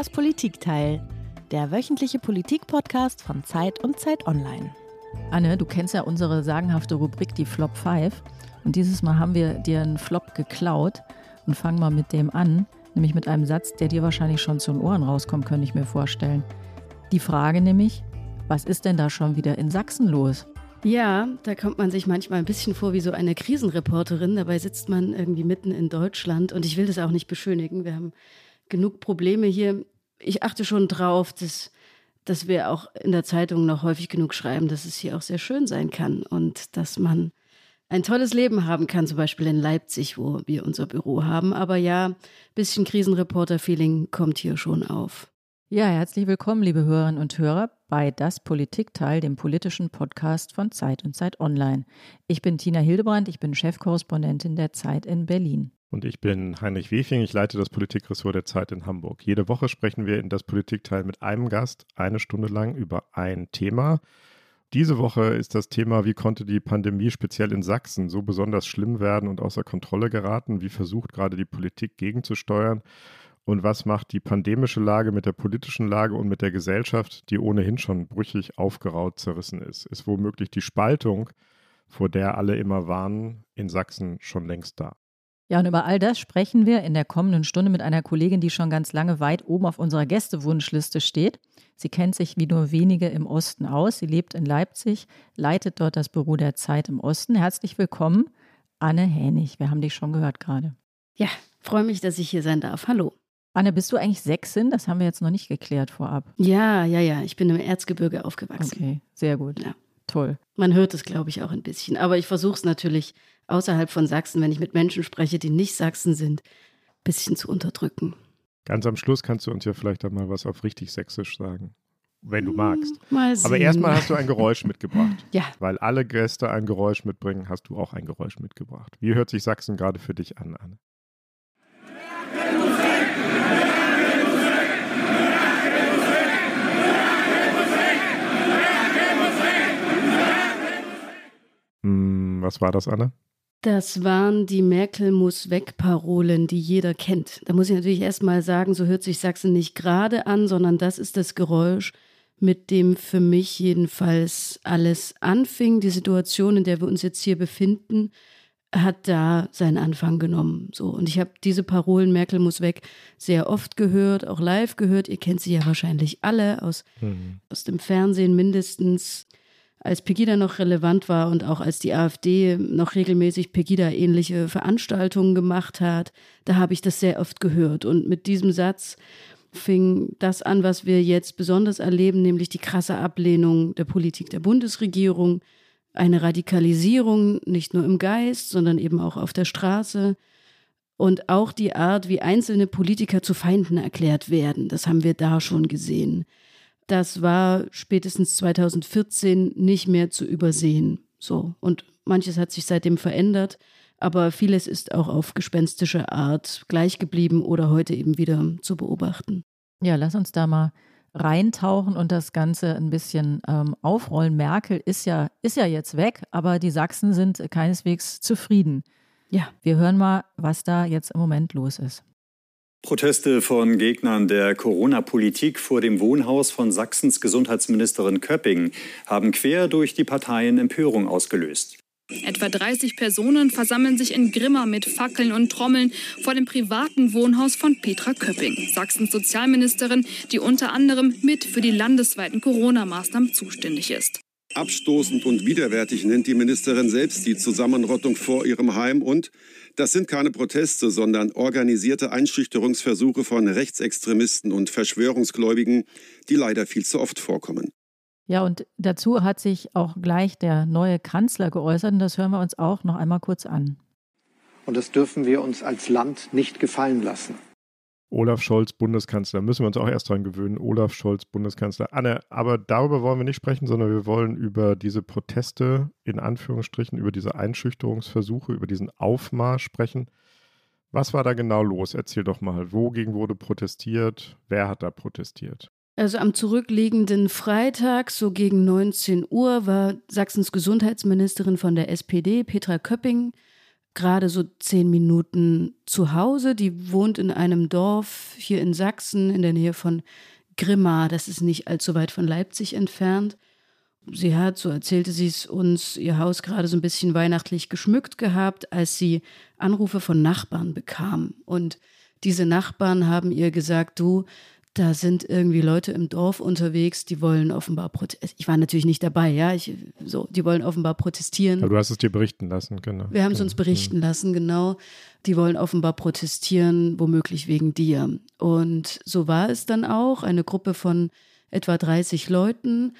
Das Politikteil, der wöchentliche Politik-Podcast von Zeit und Zeit Online. Anne, du kennst ja unsere sagenhafte Rubrik, die Flop 5. Und dieses Mal haben wir dir einen Flop geklaut und fangen mal mit dem an, nämlich mit einem Satz, der dir wahrscheinlich schon zu den Ohren rauskommt, könnte ich mir vorstellen. Die Frage nämlich, was ist denn da schon wieder in Sachsen los? Ja, da kommt man sich manchmal ein bisschen vor wie so eine Krisenreporterin. Dabei sitzt man irgendwie mitten in Deutschland und ich will das auch nicht beschönigen. Wir haben genug Probleme hier. Ich achte schon drauf, dass, dass wir auch in der Zeitung noch häufig genug schreiben, dass es hier auch sehr schön sein kann und dass man ein tolles Leben haben kann, zum Beispiel in Leipzig, wo wir unser Büro haben. Aber ja, bisschen Krisenreporter-Feeling kommt hier schon auf. Ja, herzlich willkommen, liebe Hörerinnen und Hörer, bei Das Politikteil, dem politischen Podcast von Zeit und Zeit Online. Ich bin Tina Hildebrand, ich bin Chefkorrespondentin der Zeit in Berlin. Und ich bin Heinrich Wefing, ich leite das Politikressort der Zeit in Hamburg. Jede Woche sprechen wir in das Politikteil mit einem Gast eine Stunde lang über ein Thema. Diese Woche ist das Thema, wie konnte die Pandemie speziell in Sachsen so besonders schlimm werden und außer Kontrolle geraten? Wie versucht gerade die Politik gegenzusteuern? Und was macht die pandemische Lage mit der politischen Lage und mit der Gesellschaft, die ohnehin schon brüchig, aufgeraut, zerrissen ist? Ist womöglich die Spaltung, vor der alle immer warnen, in Sachsen schon längst da? Ja, und über all das sprechen wir in der kommenden Stunde mit einer Kollegin, die schon ganz lange weit oben auf unserer Gästewunschliste steht. Sie kennt sich wie nur wenige im Osten aus. Sie lebt in Leipzig, leitet dort das Büro der Zeit im Osten. Herzlich willkommen, Anne Hänig. Wir haben dich schon gehört gerade. Ja, freue mich, dass ich hier sein darf. Hallo. Anne, bist du eigentlich Sächsin? Das haben wir jetzt noch nicht geklärt vorab. Ja, ja, ja. Ich bin im Erzgebirge aufgewachsen. Okay, sehr gut. Ja. Toll. Man hört es, glaube ich, auch ein bisschen. Aber ich versuche es natürlich außerhalb von Sachsen, wenn ich mit Menschen spreche, die nicht Sachsen sind, ein bisschen zu unterdrücken. Ganz am Schluss kannst du uns ja vielleicht einmal was auf richtig Sächsisch sagen. Wenn du magst. Hm, mal sehen. Aber erstmal hast du ein Geräusch mitgebracht. ja. Weil alle Gäste ein Geräusch mitbringen, hast du auch ein Geräusch mitgebracht. Wie hört sich Sachsen gerade für dich an, Anne? Hm, was war das, Anne? Das waren die Merkel muss weg Parolen, die jeder kennt. Da muss ich natürlich erstmal sagen, so hört sich Sachsen nicht gerade an, sondern das ist das Geräusch, mit dem für mich jedenfalls alles anfing. Die Situation, in der wir uns jetzt hier befinden, hat da seinen Anfang genommen. So und ich habe diese Parolen Merkel muss weg sehr oft gehört, auch live gehört. Ihr kennt sie ja wahrscheinlich alle aus mhm. aus dem Fernsehen mindestens als Pegida noch relevant war und auch als die AfD noch regelmäßig Pegida-ähnliche Veranstaltungen gemacht hat, da habe ich das sehr oft gehört. Und mit diesem Satz fing das an, was wir jetzt besonders erleben, nämlich die krasse Ablehnung der Politik der Bundesregierung, eine Radikalisierung nicht nur im Geist, sondern eben auch auf der Straße und auch die Art, wie einzelne Politiker zu Feinden erklärt werden. Das haben wir da schon gesehen das war spätestens 2014 nicht mehr zu übersehen. So. Und manches hat sich seitdem verändert, aber vieles ist auch auf gespenstische Art gleich geblieben oder heute eben wieder zu beobachten. Ja, lass uns da mal reintauchen und das Ganze ein bisschen ähm, aufrollen. Merkel ist ja, ist ja jetzt weg, aber die Sachsen sind keineswegs zufrieden. Ja. Wir hören mal, was da jetzt im Moment los ist. Proteste von Gegnern der Corona-Politik vor dem Wohnhaus von Sachsens Gesundheitsministerin Köpping haben quer durch die Parteien Empörung ausgelöst. Etwa 30 Personen versammeln sich in Grimma mit Fackeln und Trommeln vor dem privaten Wohnhaus von Petra Köpping, Sachsens Sozialministerin, die unter anderem mit für die landesweiten Corona-Maßnahmen zuständig ist. Abstoßend und widerwärtig nennt die Ministerin selbst die Zusammenrottung vor ihrem Heim und das sind keine Proteste, sondern organisierte Einschüchterungsversuche von Rechtsextremisten und Verschwörungsgläubigen, die leider viel zu oft vorkommen. Ja, und dazu hat sich auch gleich der neue Kanzler geäußert und das hören wir uns auch noch einmal kurz an. Und das dürfen wir uns als Land nicht gefallen lassen. Olaf Scholz, Bundeskanzler. Müssen wir uns auch erst dran gewöhnen. Olaf Scholz, Bundeskanzler. Anne, aber darüber wollen wir nicht sprechen, sondern wir wollen über diese Proteste, in Anführungsstrichen, über diese Einschüchterungsversuche, über diesen Aufmarsch sprechen. Was war da genau los? Erzähl doch mal. Wogegen wurde protestiert? Wer hat da protestiert? Also am zurückliegenden Freitag, so gegen 19 Uhr, war Sachsens Gesundheitsministerin von der SPD, Petra Köpping, gerade so zehn Minuten zu Hause. Die wohnt in einem Dorf hier in Sachsen in der Nähe von Grimma. Das ist nicht allzu weit von Leipzig entfernt. Sie hat, so erzählte sie es uns, ihr Haus gerade so ein bisschen weihnachtlich geschmückt gehabt, als sie Anrufe von Nachbarn bekam. Und diese Nachbarn haben ihr gesagt, du, da sind irgendwie Leute im Dorf unterwegs, die wollen offenbar protestieren. Ich war natürlich nicht dabei, ja, ich, so, die wollen offenbar protestieren. Aber du hast es dir berichten lassen, genau. Wir haben es uns Genau. berichten lassen, genau. Die wollen offenbar protestieren, womöglich wegen dir. Und so war es dann auch. Eine Gruppe von etwa 30 Leuten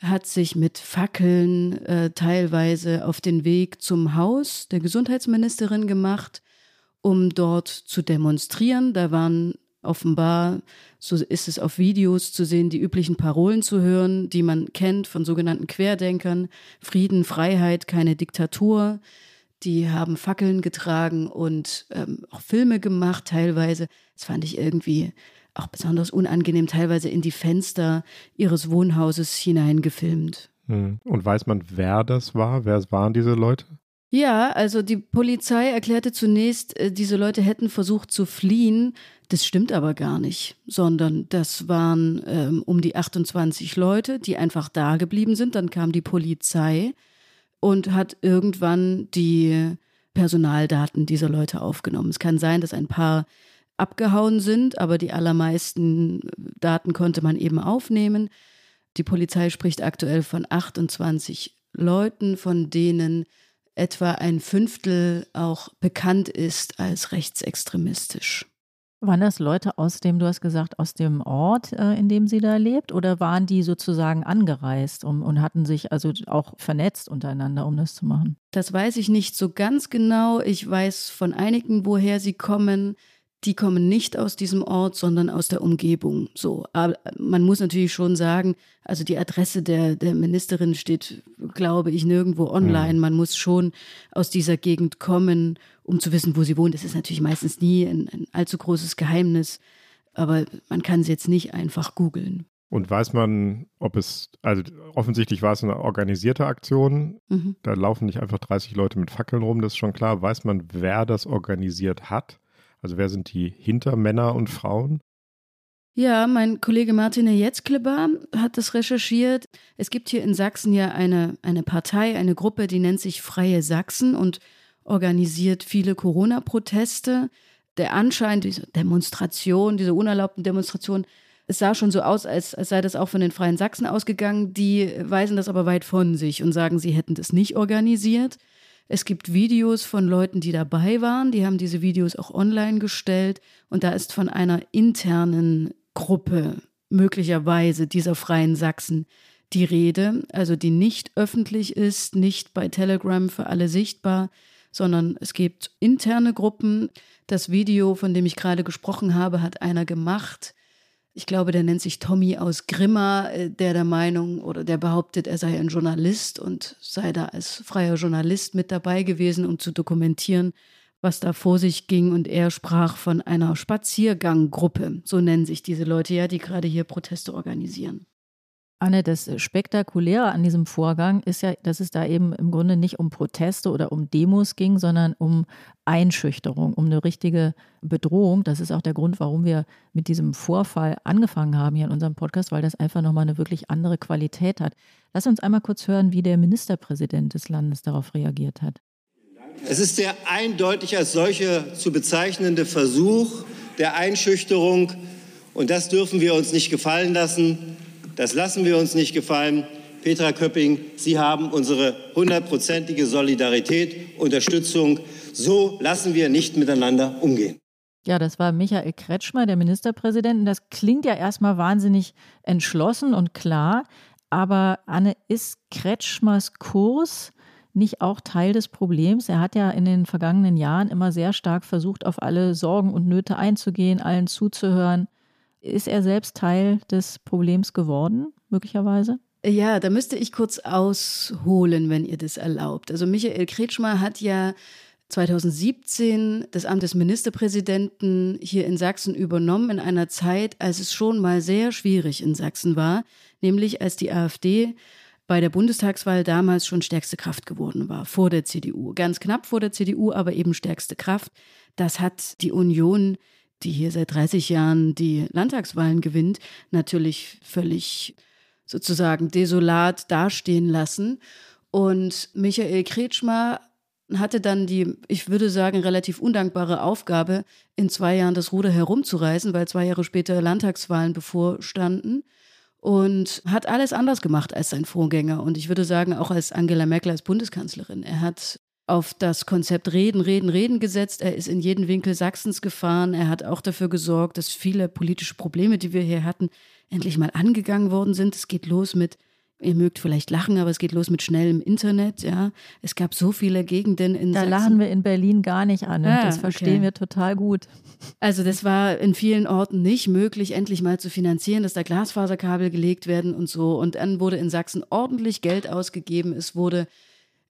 hat sich mit Fackeln äh, teilweise auf den Weg zum Haus der Gesundheitsministerin gemacht, um dort zu demonstrieren. Da waren offenbar, so ist es auf Videos zu sehen, die üblichen Parolen zu hören, die man kennt von sogenannten Querdenkern. Frieden, Freiheit, keine Diktatur. Die haben Fackeln getragen und ähm, auch Filme gemacht teilweise. Das fand ich irgendwie auch besonders unangenehm, teilweise in die Fenster ihres Wohnhauses hineingefilmt. Hm. Und weiß man, wer das war? Wer waren diese Leute? Ja, also die Polizei erklärte zunächst, äh, diese Leute hätten versucht zu fliehen. Das stimmt aber gar nicht, sondern das waren ähm, um die 28 Leute, die einfach da geblieben sind. Dann kam die Polizei und hat irgendwann die Personaldaten dieser Leute aufgenommen. Es kann sein, dass ein paar abgehauen sind, aber die allermeisten Daten konnte man eben aufnehmen. Die Polizei spricht aktuell von 28 Leuten, von denen etwa ein Fünftel auch bekannt ist als rechtsextremistisch. Waren das Leute aus dem, du hast gesagt, aus dem Ort, äh, in dem sie da lebt, oder waren die sozusagen angereist um, und hatten sich also auch vernetzt untereinander, um das zu machen? Das weiß ich nicht so ganz genau. Ich weiß von einigen, woher sie kommen. Die kommen nicht aus diesem Ort, sondern aus der Umgebung. So, aber man muss natürlich schon sagen, also die Adresse der, der Ministerin steht, glaube ich, nirgendwo online. Man muss schon aus dieser Gegend kommen, um zu wissen, wo sie wohnt. Das ist natürlich meistens nie ein, ein allzu großes Geheimnis, aber man kann sie jetzt nicht einfach googeln. Und weiß man, ob es, also offensichtlich war es eine organisierte Aktion. Mhm. Da laufen nicht einfach 30 Leute mit Fackeln rum, das ist schon klar. Weiß man, wer das organisiert hat? Also wer sind die Hintermänner und Frauen? Ja, mein Kollege Martin Jetzkleber hat das recherchiert. Es gibt hier in Sachsen ja eine, eine Partei, eine Gruppe, die nennt sich Freie Sachsen und organisiert viele Corona-Proteste. Der Anschein dieser Demonstration, diese unerlaubten Demonstrationen, es sah schon so aus, als, als sei das auch von den Freien Sachsen ausgegangen. Die weisen das aber weit von sich und sagen, sie hätten das nicht organisiert. Es gibt Videos von Leuten, die dabei waren. Die haben diese Videos auch online gestellt. Und da ist von einer internen Gruppe, möglicherweise dieser Freien Sachsen, die Rede. Also die nicht öffentlich ist, nicht bei Telegram für alle sichtbar, sondern es gibt interne Gruppen. Das Video, von dem ich gerade gesprochen habe, hat einer gemacht. Ich glaube, der nennt sich Tommy aus Grimma, äh, der der Meinung oder der behauptet, er sei ein Journalist und sei da als freier Journalist mit dabei gewesen, um zu dokumentieren, was da vor sich ging. Und er sprach von einer Spazierganggruppe, so nennen sich diese Leute ja, die gerade hier Proteste organisieren. Anne, das Spektakuläre an diesem Vorgang ist ja, dass es da eben im Grunde nicht um Proteste oder um Demos ging, sondern um Einschüchterung, um eine richtige Bedrohung. Das ist auch der Grund, warum wir mit diesem Vorfall angefangen haben hier in unserem Podcast, weil das einfach nochmal eine wirklich andere Qualität hat. Lass uns einmal kurz hören, wie der Ministerpräsident des Landes darauf reagiert hat. Es ist der eindeutig als solcher zu bezeichnende Versuch der Einschüchterung. Und das dürfen wir uns nicht gefallen lassen. Das lassen wir uns nicht gefallen. Petra Köpping, Sie haben unsere hundertprozentige Solidarität, Unterstützung. So lassen wir nicht miteinander umgehen. Ja, das war Michael Kretschmer, der Ministerpräsident. Das klingt ja erstmal wahnsinnig entschlossen und klar. Aber Anne, ist Kretschmers Kurs nicht auch Teil des Problems? Er hat ja in den vergangenen Jahren immer sehr stark versucht, auf alle Sorgen und Nöte einzugehen, allen zuzuhören. Ist er selbst Teil des Problems geworden, möglicherweise? Ja, da müsste ich kurz ausholen, wenn ihr das erlaubt. Also Michael Kretschmer hat ja 2017 das Amt des Ministerpräsidenten hier in Sachsen übernommen, in einer Zeit, als es schon mal sehr schwierig in Sachsen war, nämlich als die AfD bei der Bundestagswahl damals schon stärkste Kraft geworden war, vor der CDU. Ganz knapp vor der CDU, aber eben stärkste Kraft. Das hat die Union, die hier seit 30 Jahren die Landtagswahlen gewinnt, natürlich völlig sozusagen desolat dastehen lassen. Und Michael Kretschmer hatte dann die, ich würde sagen, relativ undankbare Aufgabe, in zwei Jahren das Ruder herumzureißen, weil zwei Jahre später Landtagswahlen bevorstanden und hat alles anders gemacht als sein Vorgänger und ich würde sagen auch als Angela Merkel als Bundeskanzlerin. Er hat auf das Konzept Reden, Reden, Reden gesetzt. Er ist in jeden Winkel Sachsens gefahren. Er hat auch dafür gesorgt, dass viele politische Probleme, die wir hier hatten, endlich mal angegangen worden sind. Es geht los mit Ihr mögt vielleicht lachen, aber es geht los mit schnellem Internet, ja. Es gab so viele Gegenden in Da Sachsen. lachen wir in Berlin gar nicht an und Ah, das verstehen okay. wir total gut. Also das war in vielen Orten nicht möglich, endlich mal zu finanzieren, dass da Glasfaserkabel gelegt werden und so. Und dann wurde in Sachsen ordentlich Geld ausgegeben. Es wurde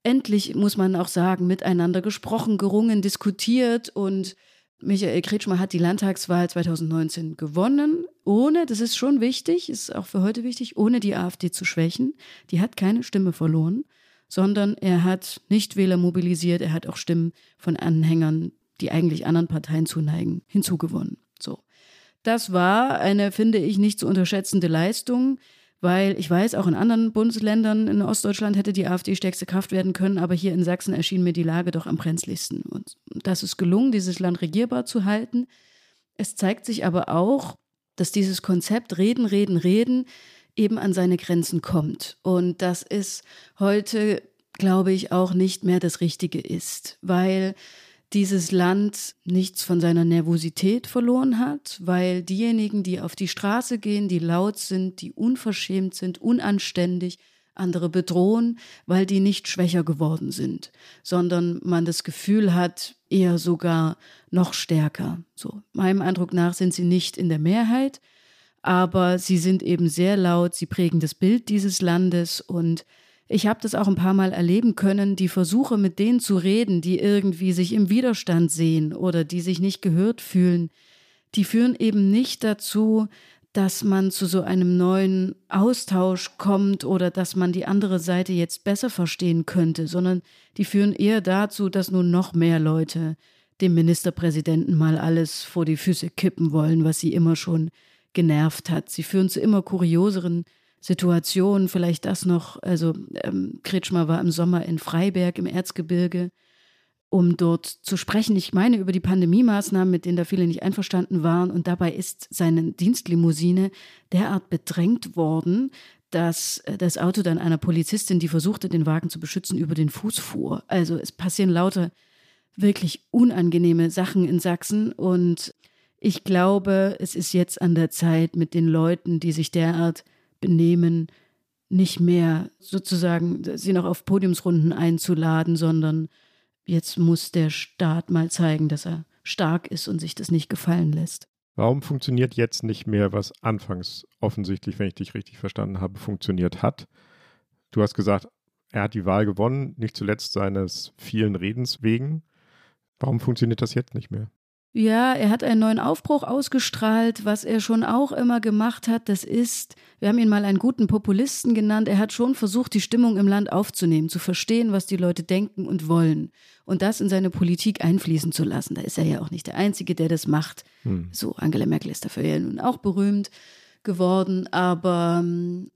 endlich, muss man auch sagen, miteinander gesprochen, gerungen, diskutiert und Michael Kretschmer hat die Landtagswahl 2019 gewonnen, ohne, das ist schon wichtig, ist auch für heute wichtig, ohne die AfD zu schwächen. Die hat keine Stimme verloren, sondern er hat Nichtwähler mobilisiert, er hat auch Stimmen von Anhängern, die eigentlich anderen Parteien zuneigen, hinzugewonnen. So. Das war eine, finde ich, nicht zu unterschätzende Leistung, weil ich weiß, auch in anderen Bundesländern in Ostdeutschland hätte die AfD stärkste Kraft werden können, aber hier in Sachsen erschien mir die Lage doch am brenzligsten. Und das ist gelungen, dieses Land regierbar zu halten. Es zeigt sich aber auch, dass dieses Konzept Reden, Reden, Reden eben an seine Grenzen kommt. Und das ist heute, glaube ich, auch nicht mehr das Richtige ist, weil dieses Land nichts von seiner Nervosität verloren hat, weil diejenigen, die auf die Straße gehen, die laut sind, die unverschämt sind, unanständig, andere bedrohen, weil die nicht schwächer geworden sind, sondern man das Gefühl hat, eher sogar noch stärker. So, meinem Eindruck nach sind sie nicht in der Mehrheit, aber sie sind eben sehr laut, sie prägen das Bild dieses Landes und ich habe das auch ein paar Mal erleben können, die Versuche mit denen zu reden, die irgendwie sich im Widerstand sehen oder die sich nicht gehört fühlen, die führen eben nicht dazu, dass man zu so einem neuen Austausch kommt oder dass man die andere Seite jetzt besser verstehen könnte, sondern die führen eher dazu, dass nun noch mehr Leute dem Ministerpräsidenten mal alles vor die Füße kippen wollen, was sie immer schon genervt hat. Sie führen zu immer kurioseren Situationen, vielleicht das noch, also ähm, Kretschmer war im Sommer in Freiberg im Erzgebirge, um dort zu sprechen. Ich meine über die Pandemie-Maßnahmen, mit denen da viele nicht einverstanden waren. Und dabei ist seine Dienstlimousine derart bedrängt worden, dass äh, das Auto dann einer Polizistin, die versuchte, den Wagen zu beschützen, über den Fuß fuhr. Also es passieren lauter wirklich unangenehme Sachen in Sachsen. Und ich glaube, es ist jetzt an der Zeit, mit den Leuten, die sich derart benehmen, nicht mehr sozusagen sie noch auf Podiumsrunden einzuladen, sondern jetzt muss der Staat mal zeigen, dass er stark ist und sich das nicht gefallen lässt. Warum funktioniert jetzt nicht mehr, was anfangs offensichtlich, wenn ich dich richtig verstanden habe, funktioniert hat? Du hast gesagt, er hat die Wahl gewonnen, nicht zuletzt seines vielen Redens wegen. Warum funktioniert das jetzt nicht mehr? Ja, er hat einen neuen Aufbruch ausgestrahlt. Was er schon auch immer gemacht hat, das ist, wir haben ihn mal einen guten Populisten genannt. Er hat schon versucht, die Stimmung im Land aufzunehmen, zu verstehen, was die Leute denken und wollen und das in seine Politik einfließen zu lassen. Da ist er ja auch nicht der Einzige, der das macht. Hm. So, Angela Merkel ist dafür ja nun auch berühmt geworden, aber ähm,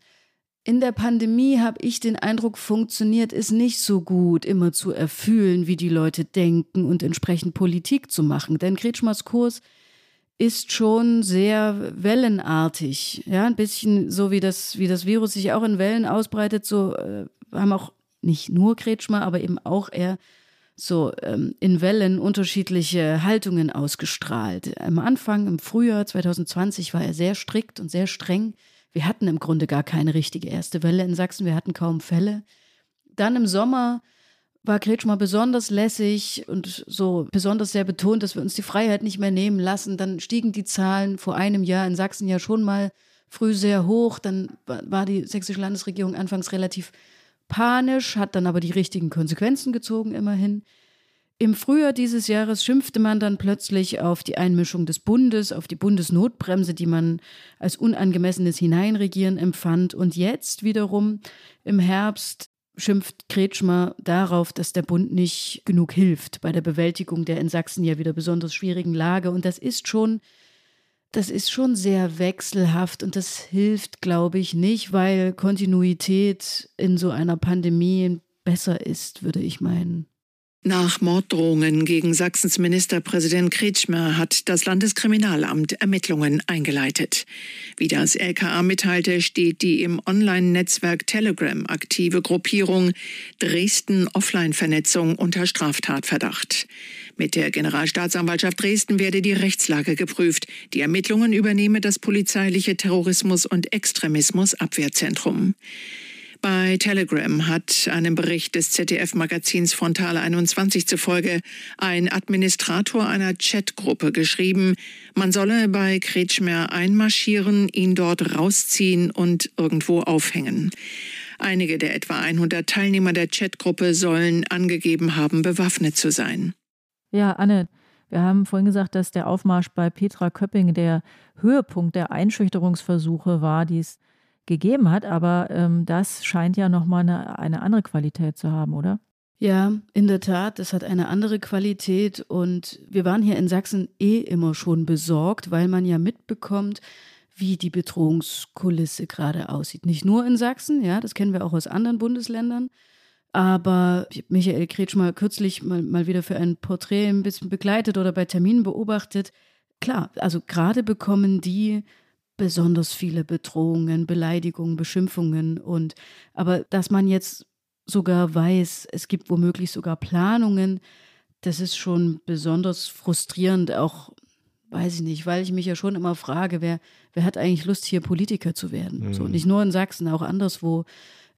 in der Pandemie habe ich den Eindruck, funktioniert es nicht so gut, immer zu erfühlen, wie die Leute denken und entsprechend Politik zu machen. Denn Kretschmers Kurs ist schon sehr wellenartig. Ja, ein bisschen so wie das, wie das Virus sich auch in Wellen ausbreitet, so äh, haben auch nicht nur Kretschmer, aber eben auch er so ähm, in Wellen unterschiedliche Haltungen ausgestrahlt. Am Anfang, im Frühjahr 2020, war er sehr strikt und sehr streng. Wir hatten im Grunde gar keine richtige erste Welle in Sachsen, wir hatten kaum Fälle. Dann im Sommer war Kretschmer besonders lässig und so besonders sehr betont, dass wir uns die Freiheit nicht mehr nehmen lassen. Dann stiegen die Zahlen vor einem Jahr in Sachsen ja schon mal früh sehr hoch. Dann war die sächsische Landesregierung anfangs relativ panisch, hat dann aber die richtigen Konsequenzen gezogen immerhin. Im Frühjahr dieses Jahres schimpfte man dann plötzlich auf die Einmischung des Bundes, auf die Bundesnotbremse, die man als unangemessenes Hineinregieren empfand. Und jetzt wiederum im Herbst schimpft Kretschmer darauf, dass der Bund nicht genug hilft bei der Bewältigung der in Sachsen ja wieder besonders schwierigen Lage. Und das ist schon, das ist schon sehr wechselhaft und das hilft, glaube ich, nicht, weil Kontinuität in so einer Pandemie besser ist, würde ich meinen. Nach Morddrohungen gegen Sachsens Ministerpräsident Kretschmer hat das Landeskriminalamt Ermittlungen eingeleitet. Wie das LKA mitteilte, steht die im Online-Netzwerk Telegram aktive Gruppierung Dresden Offline-Vernetzung unter Straftatverdacht. Mit der Generalstaatsanwaltschaft Dresden werde die Rechtslage geprüft. Die Ermittlungen übernehme das polizeiliche Terrorismus- und Extremismusabwehrzentrum. Bei Telegram hat einem Bericht des ZDF-Magazins Frontale 21 zufolge ein Administrator einer Chatgruppe geschrieben, man solle bei Kretschmer einmarschieren, ihn dort rausziehen und irgendwo aufhängen. Einige der etwa 100 Teilnehmer der Chatgruppe sollen angegeben haben, bewaffnet zu sein. Ja, Anne, wir haben vorhin gesagt, dass der Aufmarsch bei Petra Köpping der Höhepunkt der Einschüchterungsversuche war, die es gegeben hat, aber ähm, das scheint ja nochmal eine, eine andere Qualität zu haben, oder? Ja, in der Tat, das hat eine andere Qualität und wir waren hier in Sachsen eh immer schon besorgt, weil man ja mitbekommt, wie die Bedrohungskulisse gerade aussieht. Nicht nur in Sachsen, ja, das kennen wir auch aus anderen Bundesländern. Aber Michael Kretschmer kürzlich mal, mal wieder für ein Porträt ein bisschen begleitet oder bei Terminen beobachtet. Klar, also gerade bekommen die besonders viele Bedrohungen, Beleidigungen, Beschimpfungen und aber dass man jetzt sogar weiß, es gibt womöglich sogar Planungen, das ist schon besonders frustrierend, auch weiß ich nicht, weil ich mich ja schon immer frage, wer, wer hat eigentlich Lust, hier Politiker zu werden? Mhm. So, nicht nur in Sachsen, auch anderswo.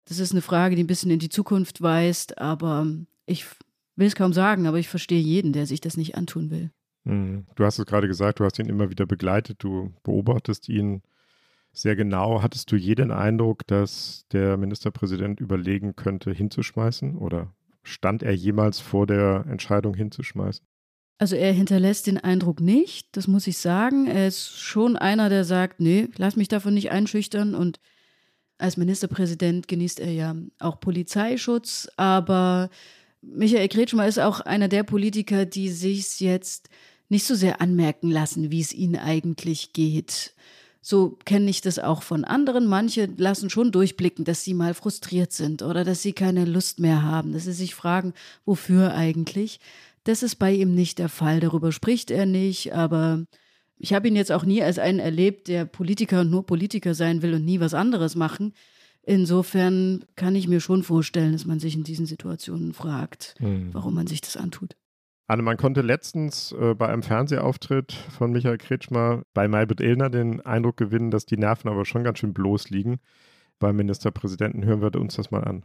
Das ist eine Frage, die ein bisschen in die Zukunft weist, aber ich will es kaum sagen, aber ich verstehe jeden, der sich das nicht antun will. Mhm. Du hast es gerade gesagt, du hast ihn immer wieder begleitet, du beobachtest ihn sehr genau. Hattest du jeden Eindruck, dass der Ministerpräsident überlegen könnte, hinzuschmeißen? Oder stand er jemals vor der Entscheidung hinzuschmeißen? Also er hinterlässt den Eindruck nicht, das muss ich sagen. Er ist schon einer, der sagt, nee, lass mich davon nicht einschüchtern. Und als Ministerpräsident genießt er ja auch Polizeischutz. Aber Michael Kretschmer ist auch einer der Politiker, die sich jetzt nicht so sehr anmerken lassen, wie es ihnen eigentlich geht. So kenne ich das auch von anderen. Manche lassen schon durchblicken, dass sie mal frustriert sind oder dass sie keine Lust mehr haben, dass sie sich fragen, wofür eigentlich. Das ist bei ihm nicht der Fall. Darüber spricht er nicht, aber ich habe ihn jetzt auch nie als einen erlebt, der Politiker und nur Politiker sein will und nie was anderes machen. Insofern kann ich mir schon vorstellen, dass man sich in diesen Situationen fragt, mhm. warum man sich das antut. Anne, man konnte letztens äh, bei einem Fernsehauftritt von Michael Kretschmer bei Maybrit Illner den Eindruck gewinnen, dass die Nerven aber schon ganz schön bloß liegen. Beim Ministerpräsidenten hören wir uns das mal an.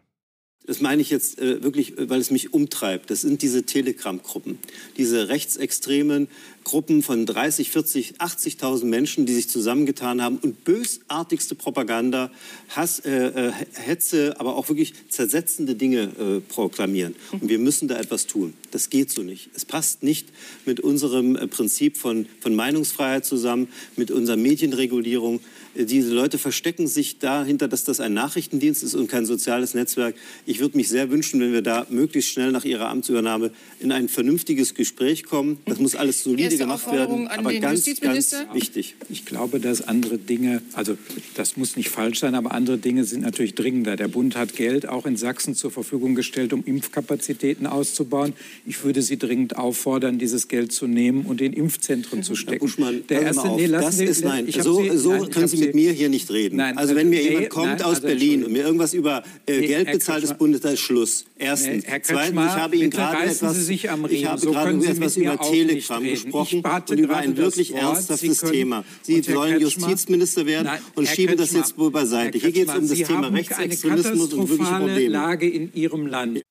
Das meine ich jetzt äh, wirklich, äh, weil es mich umtreibt. Das sind diese Telegram-Gruppen, diese rechtsextremen Gruppen von 30, 40, 80.000 Menschen, die sich zusammengetan haben und bösartigste Propaganda, Hass, äh, äh, Hetze, aber auch wirklich zersetzende Dinge äh, proklamieren. Und wir müssen da etwas tun. Das geht so nicht. Es passt nicht mit unserem äh, Prinzip von, von Meinungsfreiheit zusammen, mit unserer Medienregulierung. Diese Leute verstecken sich dahinter, dass das ein Nachrichtendienst ist und kein soziales Netzwerk. Ich würde mich sehr wünschen, wenn wir da möglichst schnell nach Ihrer Amtsübernahme in ein vernünftiges Gespräch kommen. Das muss alles solide gemacht werden, aber ganz, ganz wichtig. Ich glaube, dass andere Dinge, also das muss nicht falsch sein, aber andere Dinge sind natürlich dringender. Der Bund hat Geld auch in Sachsen zur Verfügung gestellt, um Impfkapazitäten auszubauen. Ich würde Sie dringend auffordern, dieses Geld zu nehmen und in Impfzentren zu stecken. Herr Buschmann, der erste, nee, das Sie, ist nein. So, Sie, so nein, können Sie mit mir hier nicht reden. Nein, also wenn mir nee, jemand kommt nein, aus also Berlin und mir irgendwas über äh, nee, Geld bezahlt des Bundes, da ist Schluss. Erstens. Nee, Zweitens, ich habe Ihnen gerade etwas, ich habe so gerade etwas über Telegram gesprochen und über ein wirklich ernsthaftes Thema. Sie sollen Justizminister werden und schieben das jetzt wohl beiseite. Hier geht es um das Thema Rechtsextremismus und wirkliche Probleme. Lage in Ihrem Land.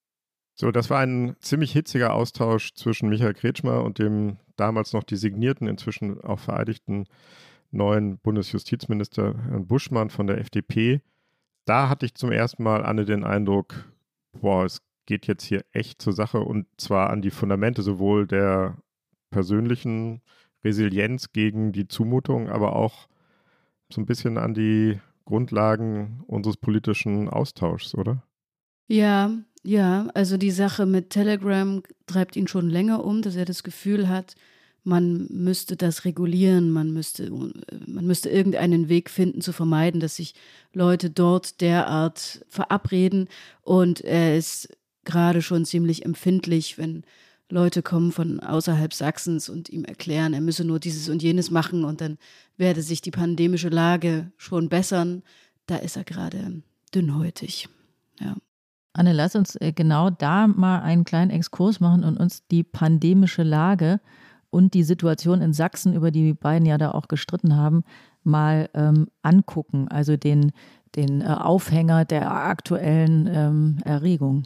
So, das war ein ziemlich hitziger Austausch zwischen Michael Kretschmer und dem damals noch designierten, inzwischen auch vereidigten neuen Bundesjustizminister Herrn Buschmann von der FDP. Da hatte ich zum ersten Mal, Anne, den Eindruck, boah, es geht jetzt hier echt zur Sache und zwar an die Fundamente sowohl der persönlichen Resilienz gegen die Zumutung, aber auch so ein bisschen an die Grundlagen unseres politischen Austauschs, oder? Ja, ja, also die Sache mit Telegram treibt ihn schon länger um, dass er das Gefühl hat, man müsste das regulieren, man müsste, man müsste irgendeinen Weg finden zu vermeiden, dass sich Leute dort derart verabreden. Und er ist gerade schon ziemlich empfindlich, wenn Leute kommen von außerhalb Sachsens und ihm erklären, er müsse nur dieses und jenes machen und dann werde sich die pandemische Lage schon bessern. Da ist er gerade dünnhäutig. Ja. Anne, lass uns äh, genau da mal einen kleinen Exkurs machen und uns die pandemische Lage und die Situation in Sachsen, über die die beiden ja da auch gestritten haben, mal ähm, angucken. Also den, den äh, Aufhänger der aktuellen ähm, Erregung.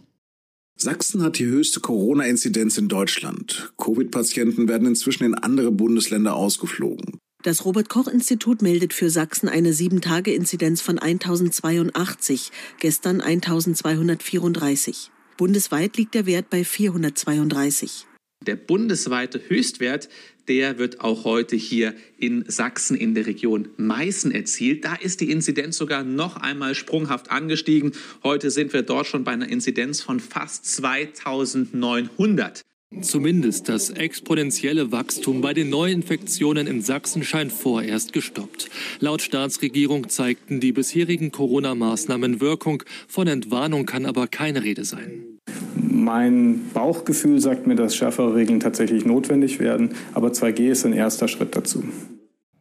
Sachsen hat die höchste Corona-Inzidenz in Deutschland. Covid-Patienten werden inzwischen in andere Bundesländer ausgeflogen. Das Robert Koch Institut meldet für Sachsen eine 7-Tage-Inzidenz von 1082, gestern 1234. Bundesweit liegt der Wert bei 432. Der bundesweite Höchstwert, der wird auch heute hier in Sachsen in der Region Meißen erzielt. Da ist die Inzidenz sogar noch einmal sprunghaft angestiegen. Heute sind wir dort schon bei einer Inzidenz von fast 2900. Zumindest das exponentielle Wachstum bei den Neuinfektionen in Sachsen scheint vorerst gestoppt. Laut Staatsregierung zeigten die bisherigen Corona-Maßnahmen Wirkung. Von Entwarnung kann aber keine Rede sein. Mein Bauchgefühl sagt mir, dass schärfere Regeln tatsächlich notwendig werden, aber 2G ist ein erster Schritt dazu.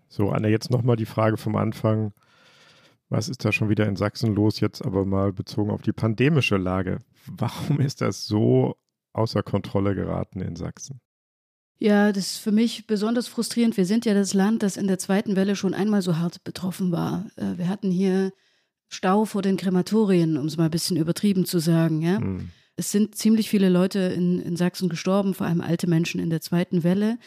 So, Anne, jetzt nochmal die Frage vom Anfang. Was ist da schon wieder in Sachsen los, jetzt aber mal bezogen auf die pandemische Lage? Warum ist das so außer Kontrolle geraten in Sachsen. Ja, das ist für mich besonders frustrierend. Wir sind ja das Land, das in der zweiten Welle schon einmal so hart betroffen war. Äh, wir hatten hier Stau vor den Krematorien, um es mal ein bisschen übertrieben zu sagen. Ja? Mhm. Es sind ziemlich viele Leute in, in Sachsen gestorben, vor allem alte Menschen in der zweiten Welle.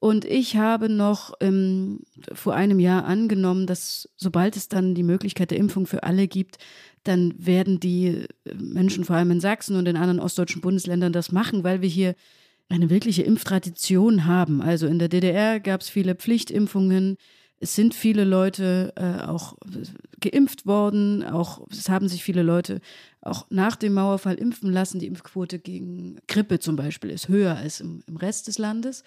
Und ich habe noch ähm, vor einem Jahr angenommen, dass sobald es dann die Möglichkeit der Impfung für alle gibt, dann werden die äh, Menschen vor allem in Sachsen und in anderen ostdeutschen Bundesländern das machen, weil wir hier eine wirkliche Impftradition haben. Also in der DDR gab es viele Pflichtimpfungen. Es sind viele Leute äh, auch geimpft worden. Auch es haben sich viele Leute auch nach dem Mauerfall impfen lassen. Die Impfquote gegen Grippe zum Beispiel ist höher als im, im Rest des Landes.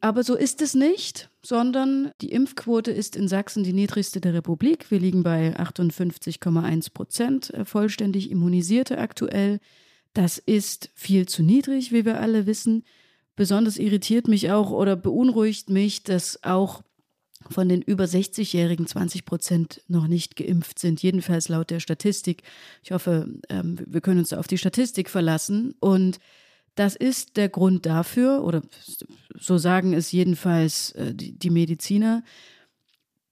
Aber so ist es nicht, sondern die Impfquote ist in Sachsen die niedrigste der Republik. Wir liegen bei 58,1 Prozent äh, vollständig Immunisierte aktuell. Das ist viel zu niedrig, wie wir alle wissen. Besonders irritiert mich auch oder beunruhigt mich, dass auch von den über 60-Jährigen 20 Prozent noch nicht geimpft sind, jedenfalls laut der Statistik. Ich hoffe, ähm, wir können uns auf die Statistik verlassen. Und das ist der Grund dafür, oder so sagen es jedenfalls äh, die, die, Mediziner,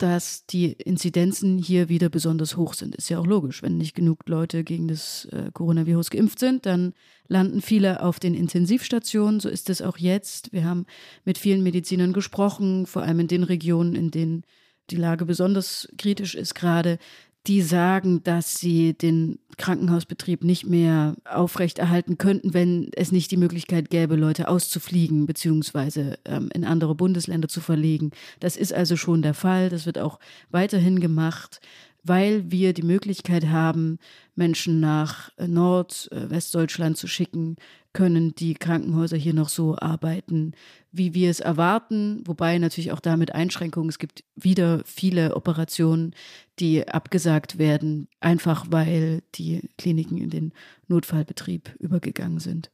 dass die Inzidenzen hier wieder besonders hoch sind. Ist ja auch logisch. Wenn nicht genug Leute gegen das äh, Coronavirus geimpft sind, dann landen viele auf den Intensivstationen. So ist es auch jetzt. Wir haben mit vielen Medizinern gesprochen, vor allem in den Regionen, in denen die Lage besonders kritisch ist gerade die sagen, dass sie den Krankenhausbetrieb nicht mehr aufrechterhalten könnten, wenn es nicht die Möglichkeit gäbe, Leute auszufliegen beziehungsweise ähm, in andere Bundesländer zu verlegen. Das ist also schon der Fall. Das wird auch weiterhin gemacht weil wir die Möglichkeit haben, Menschen nach äh, Nord-, äh, zu schicken, können die Krankenhäuser hier noch so arbeiten, wie wir es erwarten, wobei natürlich auch damit Einschränkungen. Es gibt wieder viele Operationen, die abgesagt werden, einfach weil die Kliniken in den Notfallbetrieb übergegangen sind.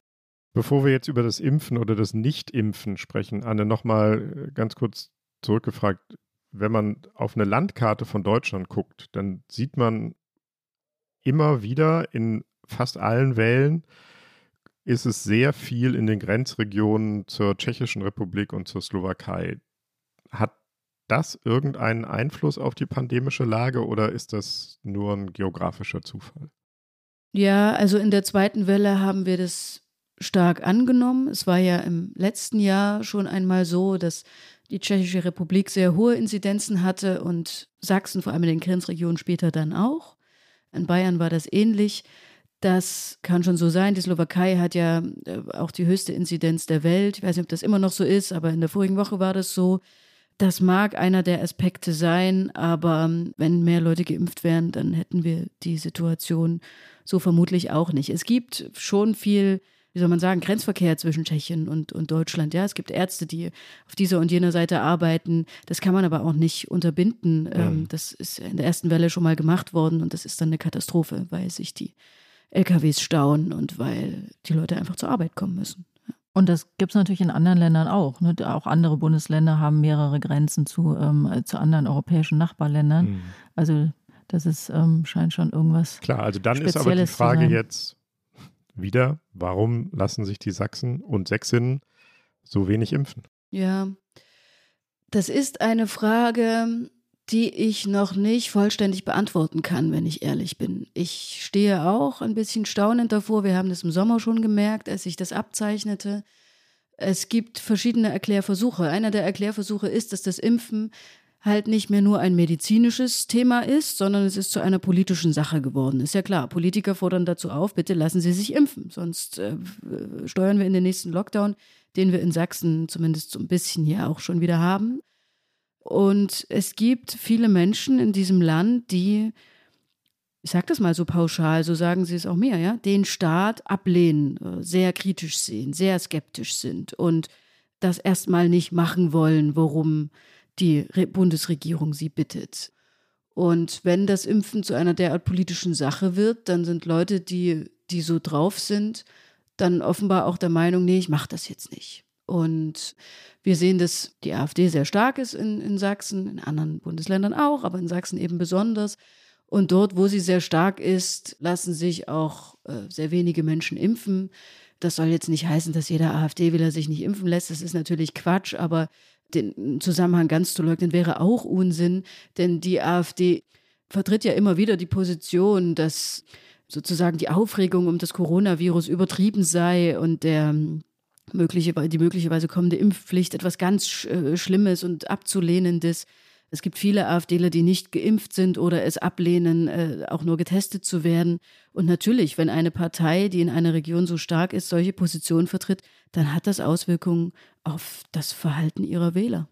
Bevor wir jetzt über das Impfen oder das Nicht-Impfen sprechen, Anne, nochmal äh, ganz kurz zurückgefragt wenn man auf eine Landkarte von Deutschland guckt, dann sieht man immer wieder in fast allen Wellen ist es sehr viel in den Grenzregionen zur Tschechischen Republik und zur Slowakei. Hat das irgendeinen Einfluss auf die pandemische Lage oder ist das nur ein geografischer Zufall? Ja, also in der zweiten Welle haben wir das stark angenommen. Es war ja im letzten Jahr schon einmal so, dass die Tschechische Republik sehr hohe Inzidenzen hatte und Sachsen, vor allem in den Grenzregionen später dann auch. In Bayern war das ähnlich. Das kann schon so sein. Die Slowakei hat ja äh, auch die höchste Inzidenz der Welt. Ich weiß nicht, ob das immer noch so ist, aber in der vorigen Woche war das so. Das mag einer der Aspekte sein, aber ähm, wenn mehr Leute geimpft wären, dann hätten wir die Situation so vermutlich auch nicht. Es gibt schon viel, wie soll man sagen, Grenzverkehr zwischen Tschechien und, und Deutschland. Ja, es gibt Ärzte, die auf dieser und jener Seite arbeiten. Das kann man aber auch nicht unterbinden. Ja. Ähm, das ist in der ersten Welle schon mal gemacht worden und das ist dann eine Katastrophe, weil sich die LKWs stauen und weil die Leute einfach zur Arbeit kommen müssen. Und das gibt es natürlich in anderen Ländern auch. Ne? Auch andere Bundesländer haben mehrere Grenzen zu, ähm, zu anderen europäischen Nachbarländern. Mhm. Also das ist, ähm, scheint schon irgendwas. Klar, also dann Spezielles ist aber die Frage jetzt wieder, warum lassen sich die Sachsen und Sächsinnen so wenig impfen? Ja, das ist eine Frage, die ich noch nicht vollständig beantworten kann, wenn ich ehrlich bin. Ich stehe auch ein bisschen staunend davor. Wir haben das im Sommer schon gemerkt, als sich das abzeichnete. Es gibt verschiedene Erklärversuche. Einer der Erklärversuche ist, dass das Impfen halt nicht mehr nur ein medizinisches Thema ist, sondern es ist zu einer politischen Sache geworden. Ist ja klar, Politiker fordern dazu auf, bitte lassen Sie sich impfen, sonst äh, steuern wir in den nächsten Lockdown, den wir in Sachsen zumindest so ein bisschen hier auch schon wieder haben. Und es gibt viele Menschen in diesem Land, die, ich sage das mal so pauschal, so sagen sie es auch mir, ja, den Staat ablehnen, äh, sehr kritisch sehen, sehr skeptisch sind und das erstmal nicht machen wollen, worum die Bundesregierung sie bittet. Und wenn das Impfen zu einer derart politischen Sache wird, dann sind Leute, die, die so drauf sind, dann offenbar auch der Meinung, nee, ich mache das jetzt nicht. Und wir sehen, dass die AfD sehr stark ist in, in Sachsen, in anderen Bundesländern auch, aber in Sachsen eben besonders. Und dort, wo sie sehr stark ist, lassen sich auch äh, sehr wenige Menschen impfen. Das soll jetzt nicht heißen, dass jeder AfD-Wähler sich nicht impfen lässt. Das ist natürlich Quatsch, aber den Zusammenhang ganz zu leugnen wäre auch Unsinn, denn die AfD vertritt ja immer wieder die Position, dass sozusagen die Aufregung um das Coronavirus übertrieben sei und der mögliche, die möglicherweise kommende Impfpflicht etwas ganz äh, Schlimmes und Abzulehnendes. Es gibt viele AfDler, die nicht geimpft sind oder es ablehnen, äh, auch nur getestet zu werden. Und natürlich, wenn eine Partei, die in einer Region so stark ist, solche Positionen vertritt, dann hat das Auswirkungen auf das Verhalten ihrer Wähler.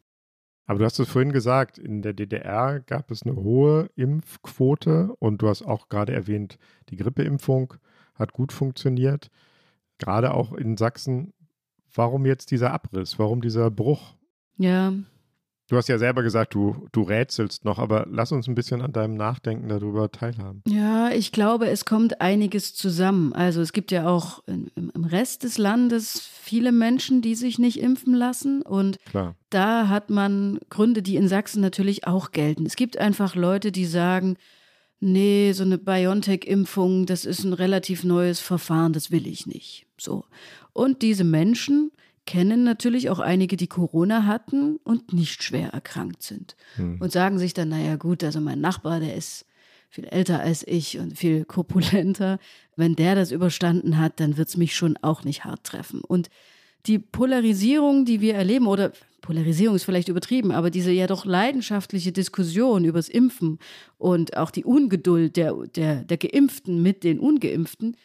Aber du hast es vorhin gesagt, in der DDR gab es eine hohe Impfquote und du hast auch gerade erwähnt, die Grippeimpfung hat gut funktioniert. Gerade auch in Sachsen warum jetzt dieser Abriss? Warum dieser Bruch? Ja. Du hast ja selber gesagt, du, du rätselst noch, aber lass uns ein bisschen an deinem Nachdenken darüber teilhaben. Ja, ich glaube, es kommt einiges zusammen. Also es gibt ja auch im, im Rest des Landes viele Menschen, die sich nicht impfen lassen. Und Klar. da hat man Gründe, die in Sachsen natürlich auch gelten. Es gibt einfach Leute, die sagen, nee, so eine BioNTech-Impfung, das ist ein relativ neues Verfahren, das will ich nicht. So. Und diese Menschen kennen natürlich auch einige, die Corona hatten und nicht schwer erkrankt sind. Hm. Und sagen sich dann, naja gut, also mein Nachbar, der ist viel älter als ich und viel korpulenter. Wenn der das überstanden hat, dann wird es mich schon auch nicht hart treffen. Und die Polarisierung, die wir erleben, oder Polarisierung ist vielleicht übertrieben, aber diese ja doch leidenschaftliche Diskussion übers Impfen und auch die Ungeduld der, der, der Geimpften mit den Ungeimpften,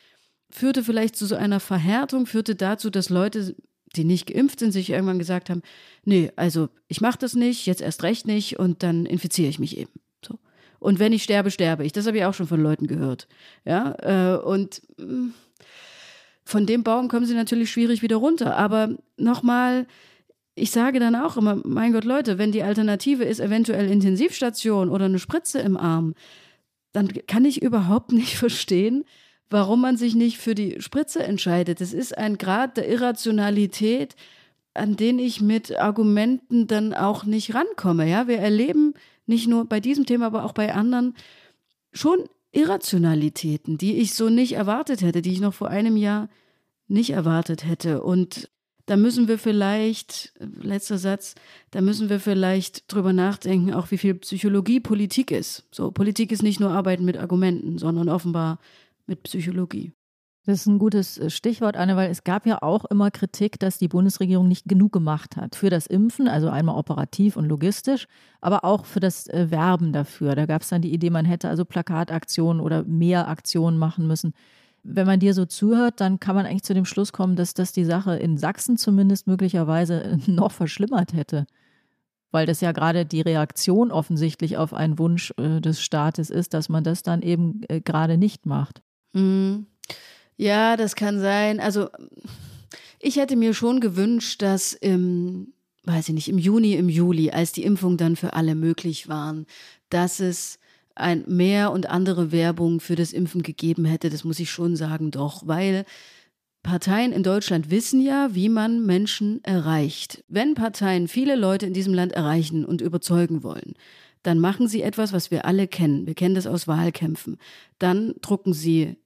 führte vielleicht zu so einer Verhärtung, führte dazu, dass Leute, die nicht geimpft sind, sich irgendwann gesagt haben, nee, also ich mache das nicht, jetzt erst recht nicht und dann infiziere ich mich eben. So. Und wenn ich sterbe, sterbe ich. Das habe ich auch schon von Leuten gehört. Ja, äh, und mm, von dem Baum kommen sie natürlich schwierig wieder runter. Aber nochmal, ich sage dann auch immer, mein Gott, Leute, wenn die Alternative ist eventuell Intensivstation oder eine Spritze im Arm, dann kann ich überhaupt nicht verstehen, warum man sich nicht für die Spritze entscheidet. Das ist ein Grad der Irrationalität, an den ich mit Argumenten dann auch nicht rankomme. Ja, wir erleben nicht nur bei diesem Thema, aber auch bei anderen schon Irrationalitäten, die ich so nicht erwartet hätte, die ich noch vor einem Jahr nicht erwartet hätte. Und da müssen wir vielleicht, letzter Satz, da müssen wir vielleicht drüber nachdenken, auch wie viel Psychologie Politik ist. So, Politik ist nicht nur Arbeiten mit Argumenten, sondern offenbar mit Psychologie. Das ist ein gutes äh, Stichwort, Anne, weil es gab ja auch immer Kritik, dass die Bundesregierung nicht genug gemacht hat für das Impfen, also einmal operativ und logistisch, aber auch für das äh, Werben dafür. Da gab es dann die Idee, man hätte also Plakataktionen oder mehr Aktionen machen müssen. Wenn man dir so zuhört, dann kann man eigentlich zu dem Schluss kommen, dass das die Sache in Sachsen zumindest möglicherweise noch verschlimmert hätte. Weil das ja gerade die Reaktion offensichtlich auf einen Wunsch äh, des Staates ist, dass man das dann eben äh, gerade nicht macht. Mhm. Ja, das kann sein. Also ich hätte mir schon gewünscht, dass im, weiß ich nicht, im Juni, im Juli, als die Impfungen dann für alle möglich waren, dass es ein mehr und andere Werbung für das Impfen gegeben hätte. Das muss ich schon sagen, doch, weil Parteien in Deutschland wissen ja, wie man Menschen erreicht. Wenn Parteien viele Leute in diesem Land erreichen und überzeugen wollen, dann machen sie etwas, was wir alle kennen. Wir kennen das aus Wahlkämpfen. Dann drucken sie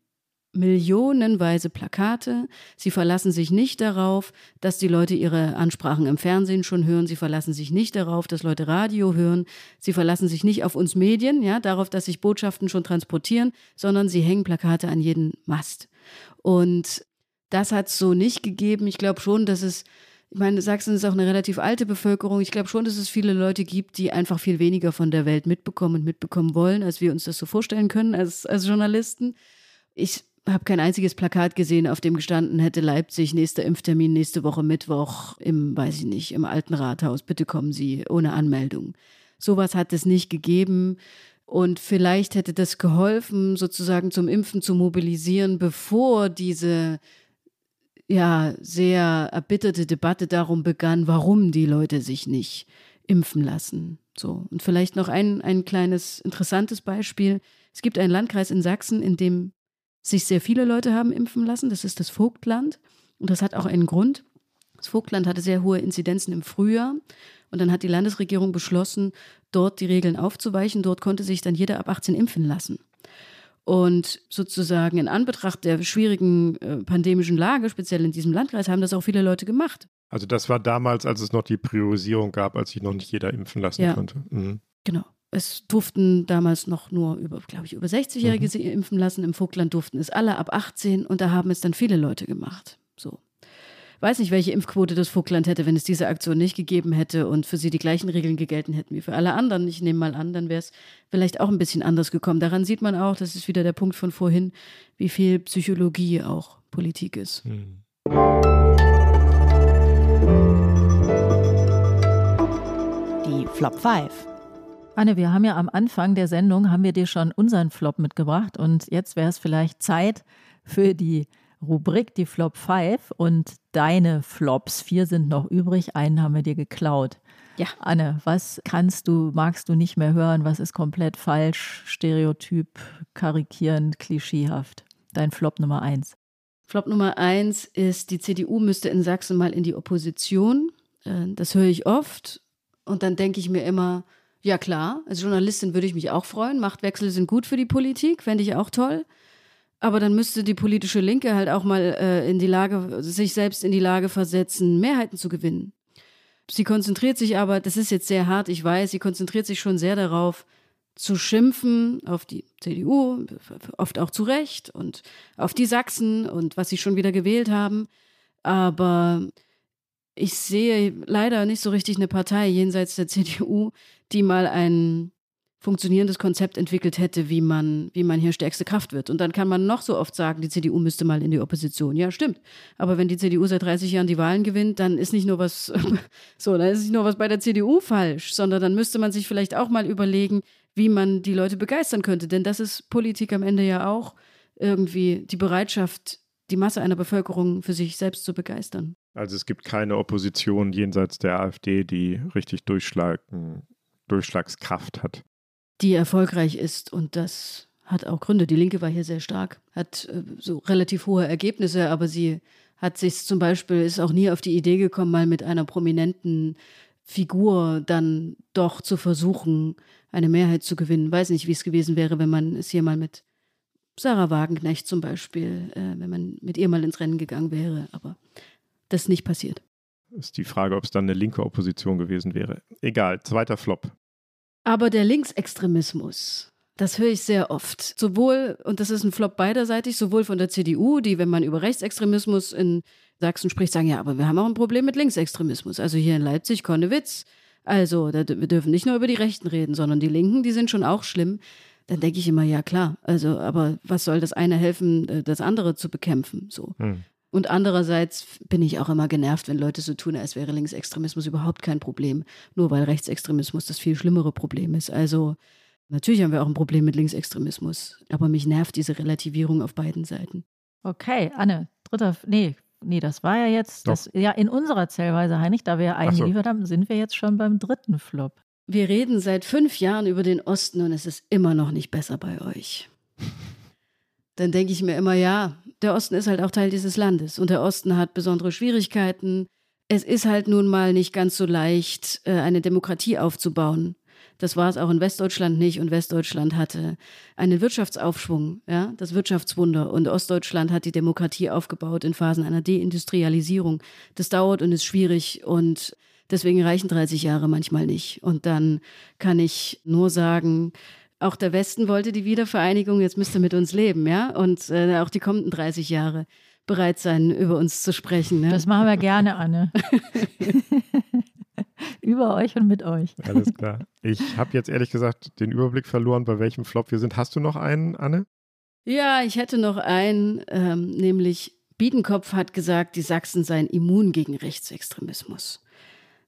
millionenweise Plakate. Sie verlassen sich nicht darauf, dass die Leute ihre Ansprachen im Fernsehen schon hören. Sie verlassen sich nicht darauf, dass Leute Radio hören. Sie verlassen sich nicht auf uns Medien, ja, darauf, dass sich Botschaften schon transportieren, sondern sie hängen Plakate an jeden Mast. Und das hat es so nicht gegeben. Ich glaube schon, dass es ich meine, Sachsen ist auch eine relativ alte Bevölkerung. Ich glaube schon, dass es viele Leute gibt, die einfach viel weniger von der Welt mitbekommen und mitbekommen wollen, als wir uns das so vorstellen können als, als Journalisten. Ich habe kein einziges Plakat gesehen, auf dem gestanden hätte Leipzig, nächster Impftermin nächste Woche Mittwoch im, weiß ich nicht, im alten Rathaus. Bitte kommen Sie ohne Anmeldung. Sowas hat es nicht gegeben. Und vielleicht hätte das geholfen, sozusagen zum Impfen zu mobilisieren, bevor diese ja sehr erbitterte Debatte darum begann, warum die Leute sich nicht impfen lassen. So. Und vielleicht noch ein, ein kleines interessantes Beispiel. Es gibt einen Landkreis in Sachsen, in dem sich sehr viele Leute haben impfen lassen. Das ist das Vogtland. Und das hat auch einen Grund. Das Vogtland hatte sehr hohe Inzidenzen im Frühjahr. Und dann hat die Landesregierung beschlossen, dort die Regeln aufzuweichen. Dort konnte sich dann jeder ab 18 impfen lassen. Und sozusagen in Anbetracht der schwierigen äh, pandemischen Lage, speziell in diesem Landkreis, haben das auch viele Leute gemacht. Also das war damals, als es noch die Priorisierung gab, als sich noch nicht jeder impfen lassen ja. konnte. Mhm. Genau. Es durften damals noch nur über, glaube ich, über 60-Jährige mhm. impfen lassen. Im Vogtland durften es alle ab 18 und da haben es dann viele Leute gemacht. So. Weiß nicht, welche Impfquote das Vogtland hätte, wenn es diese Aktion nicht gegeben hätte und für sie die gleichen Regeln gegelten hätten wie für alle anderen. Ich nehme mal an, dann wäre es vielleicht auch ein bisschen anders gekommen. Daran sieht man auch, das ist wieder der Punkt von vorhin, wie viel Psychologie auch Politik ist. Mhm. Die Flop 5. Anne, wir haben ja am Anfang der Sendung, haben wir dir schon unseren Flop mitgebracht und jetzt wäre es vielleicht Zeit für die Rubrik, die Flop 5 und deine Flops. Vier sind noch übrig, einen haben wir dir geklaut. Ja. Anne, was kannst du, magst du nicht mehr hören? Was ist komplett falsch, stereotyp, karikierend, klischeehaft? Dein Flop Nummer 1. Flop Nummer 1 ist, die CDU müsste in Sachsen mal in die Opposition. Äh, das höre ich oft und dann denke ich mir immer, ja klar, als Journalistin würde ich mich auch freuen. Machtwechsel sind gut für die Politik, fände ich auch toll. Aber dann müsste die politische Linke halt auch mal äh, in die Lage, sich selbst in die Lage versetzen, Mehrheiten zu gewinnen. Sie konzentriert sich aber, das ist jetzt sehr hart, ich weiß, sie konzentriert sich schon sehr darauf, zu schimpfen auf die CDU, oft auch zu Recht und auf die Sachsen und was sie schon wieder gewählt haben. Aber ich sehe leider nicht so richtig eine Partei jenseits der CDU, die mal ein funktionierendes Konzept entwickelt hätte, wie man, wie man hier stärkste Kraft wird. Und dann kann man noch so oft sagen, die CDU müsste mal in die Opposition. Ja, stimmt. Aber wenn die CDU seit 30 Jahren die Wahlen gewinnt, dann ist nicht nur was, so, dann ist nicht nur was bei der CDU falsch, sondern dann müsste man sich vielleicht auch mal überlegen, wie man die Leute begeistern könnte. Denn das ist Politik am Ende ja auch irgendwie die Bereitschaft, die Masse einer Bevölkerung für sich selbst zu begeistern. Also es gibt keine Opposition jenseits der AfD, die richtig durchschlagen, Durchschlagskraft hat. Die erfolgreich ist und das hat auch Gründe. Die Linke war hier sehr stark, hat äh, so relativ hohe Ergebnisse, aber sie hat sich zum Beispiel, ist auch nie auf die Idee gekommen, mal mit einer prominenten Figur dann doch zu versuchen, eine Mehrheit zu gewinnen. Weiß nicht, wie es gewesen wäre, wenn man es hier mal mit Sarah Wagenknecht zum Beispiel, äh, wenn man mit ihr mal ins Rennen gegangen wäre, aber das ist nicht passiert. Ist die Frage, ob es dann eine linke Opposition gewesen wäre. Egal, zweiter Flop. Aber der Linksextremismus, das höre ich sehr oft. Sowohl, und das ist ein Flop beiderseitig, sowohl von der CDU, die, wenn man über Rechtsextremismus in Sachsen spricht, sagen, ja, aber wir haben auch ein Problem mit Linksextremismus. Also hier in Leipzig, Konnewitz. Also, da, wir dürfen nicht nur über die Rechten reden, sondern die Linken, die sind schon auch schlimm. dann denke ich immer, ja klar, also aber was soll das eine helfen, äh, das andere zu bekämpfen? So. Hm. Und andererseits bin ich auch immer genervt, wenn Leute so tun, als wäre Linksextremismus überhaupt kein Problem, nur weil Rechtsextremismus das viel schlimmere Problem ist. Also natürlich haben wir auch ein Problem mit Linksextremismus, aber mich nervt diese Relativierung auf beiden Seiten. Okay, Anne, dritter, nee, nee, das war ja jetzt, das, ja, in unserer Zählweise, Heinrich, da wir ja einen so. haben, sind wir jetzt schon beim dritten Flop. Wir reden seit fünf Jahren über den Osten und es ist immer noch nicht besser bei euch. Dann denke ich mir immer, ja, der Osten ist halt auch Teil dieses Landes und der Osten hat besondere Schwierigkeiten. Es ist halt nun mal nicht ganz so leicht, äh, eine Demokratie aufzubauen. Das war es auch in Westdeutschland nicht und Westdeutschland hatte einen Wirtschaftsaufschwung, ja, das Wirtschaftswunder und Ostdeutschland hat die Demokratie aufgebaut in Phasen einer Deindustrialisierung. Das dauert und ist schwierig und deswegen reichen 30 Jahre manchmal nicht. Und dann kann ich nur sagen, auch der Westen wollte die Wiedervereinigung, jetzt müsst ihr mit uns leben, ja, und äh, auch die kommenden 30 Jahre bereit sein, über uns zu sprechen. Ne? Das machen wir gerne, Anne. Über euch und mit euch. Alles klar. Ich habe jetzt ehrlich gesagt den Überblick verloren, bei welchem Flop wir sind. Hast du noch einen, Anne? Ja, ich hätte noch einen, ähm, nämlich Biedenkopf hat gesagt, die Sachsen seien immun gegen Rechtsextremismus.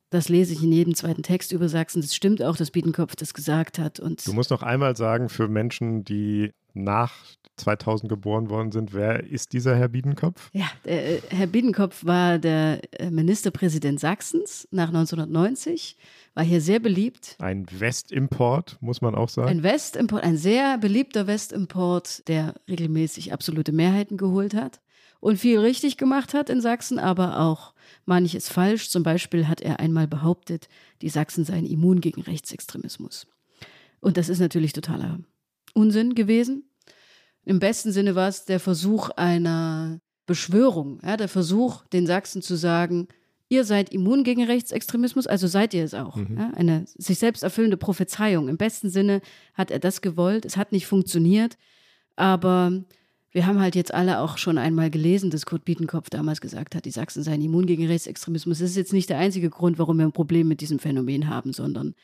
Das lese ich in jedem zweiten Text über Sachsen. Das stimmt auch, dass Biedenkopf das gesagt hat. Und Du musst noch einmal sagen, für Menschen, die nach 2000 geboren worden sind, wer ist dieser Herr Biedenkopf? Ja, der, äh, Herr Biedenkopf war der äh, Ministerpräsident Sachsens nach 1990, war hier sehr beliebt. Ein Westimport, muss man auch sagen. Ein Westimport, ein sehr beliebter Westimport, der regelmäßig absolute Mehrheiten geholt hat und viel richtig gemacht hat in Sachsen, aber auch manches falsch. Zum Beispiel hat er einmal behauptet, die Sachsen seien immun gegen Rechtsextremismus. Und das ist natürlich totaler Unsinn gewesen. Im besten Sinne war es der Versuch einer Beschwörung, ja, der Versuch, den Sachsen zu sagen, ihr seid immun gegen Rechtsextremismus, also seid ihr es auch. Mhm. Ja, eine sich selbst erfüllende Prophezeiung. Im besten Sinne hat er das gewollt. Es hat nicht funktioniert, aber wir haben halt jetzt alle auch schon einmal gelesen, dass Kurt Biedenkopf damals gesagt hat, die Sachsen seien immun gegen Rechtsextremismus. Das ist jetzt nicht der einzige Grund, warum wir ein Problem mit diesem Phänomen haben, sondern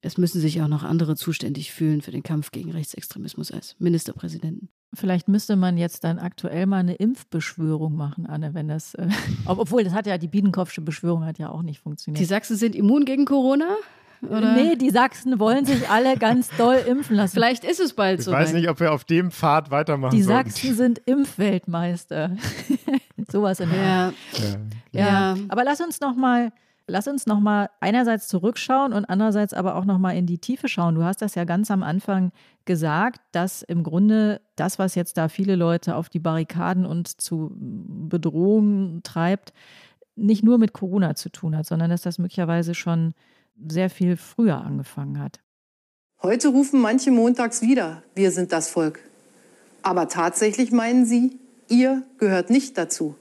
es müssen sich auch noch andere zuständig fühlen für den Kampf gegen Rechtsextremismus als Ministerpräsidenten. Vielleicht müsste man jetzt dann aktuell mal eine Impfbeschwörung machen, Anne, wenn das, äh, obwohl das hat ja, die Biedenkopfsche Beschwörung hat ja auch nicht funktioniert. Die Sachsen sind immun gegen Corona? Oder? Nee, die Sachsen wollen sich alle ganz doll impfen lassen. Vielleicht ist es bald Ich so. weiß nicht, ob wir auf dem Pfad weitermachen Die sollten. Sachsen sind Impfweltmeister. Sowas in der Ja. Ja. Ja. Ja. Aber lass uns noch mal, lass uns noch mal einerseits zurückschauen und andererseits aber auch noch mal in die Tiefe schauen. Du hast das ja ganz am Anfang gesagt, dass im Grunde das, was jetzt da viele Leute auf die Barrikaden und zu Bedrohungen treibt, nicht nur mit Corona zu tun hat, sondern dass das möglicherweise schon sehr viel früher angefangen hat. Heute rufen manche montags wieder, wir sind das Volk. Aber tatsächlich meinen sie, ihr gehört nicht dazu,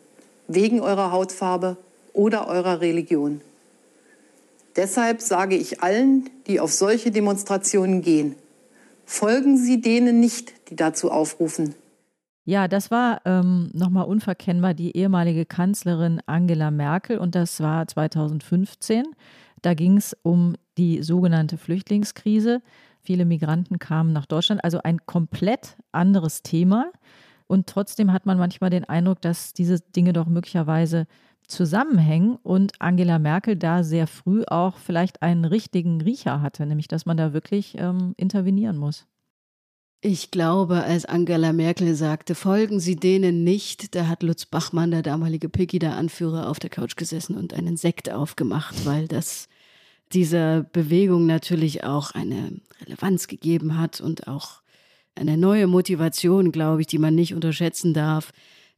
wegen eurer Hautfarbe oder eurer Religion. Deshalb sage ich allen, die auf solche Demonstrationen gehen, folgen Sie denen nicht, die dazu aufrufen. Ja, das war ähm, nochmal unverkennbar die ehemalige Kanzlerin Angela Merkel und das war 2015. Da ging es um die sogenannte Flüchtlingskrise. Viele Migranten kamen nach Deutschland, also ein komplett anderes Thema. Und trotzdem hat man manchmal den Eindruck, dass diese Dinge doch möglicherweise zusammenhängen und Angela Merkel da sehr früh auch vielleicht einen richtigen Riecher hatte, nämlich dass man da wirklich ähm, intervenieren muss. Ich glaube, als Angela Merkel sagte, folgen Sie denen nicht, da hat Lutz Bachmann, der damalige Pegida-Anführer, auf der Couch gesessen und einen Sekt aufgemacht, weil das dieser Bewegung natürlich auch eine Relevanz gegeben hat und auch eine neue Motivation, glaube ich, die man nicht unterschätzen darf.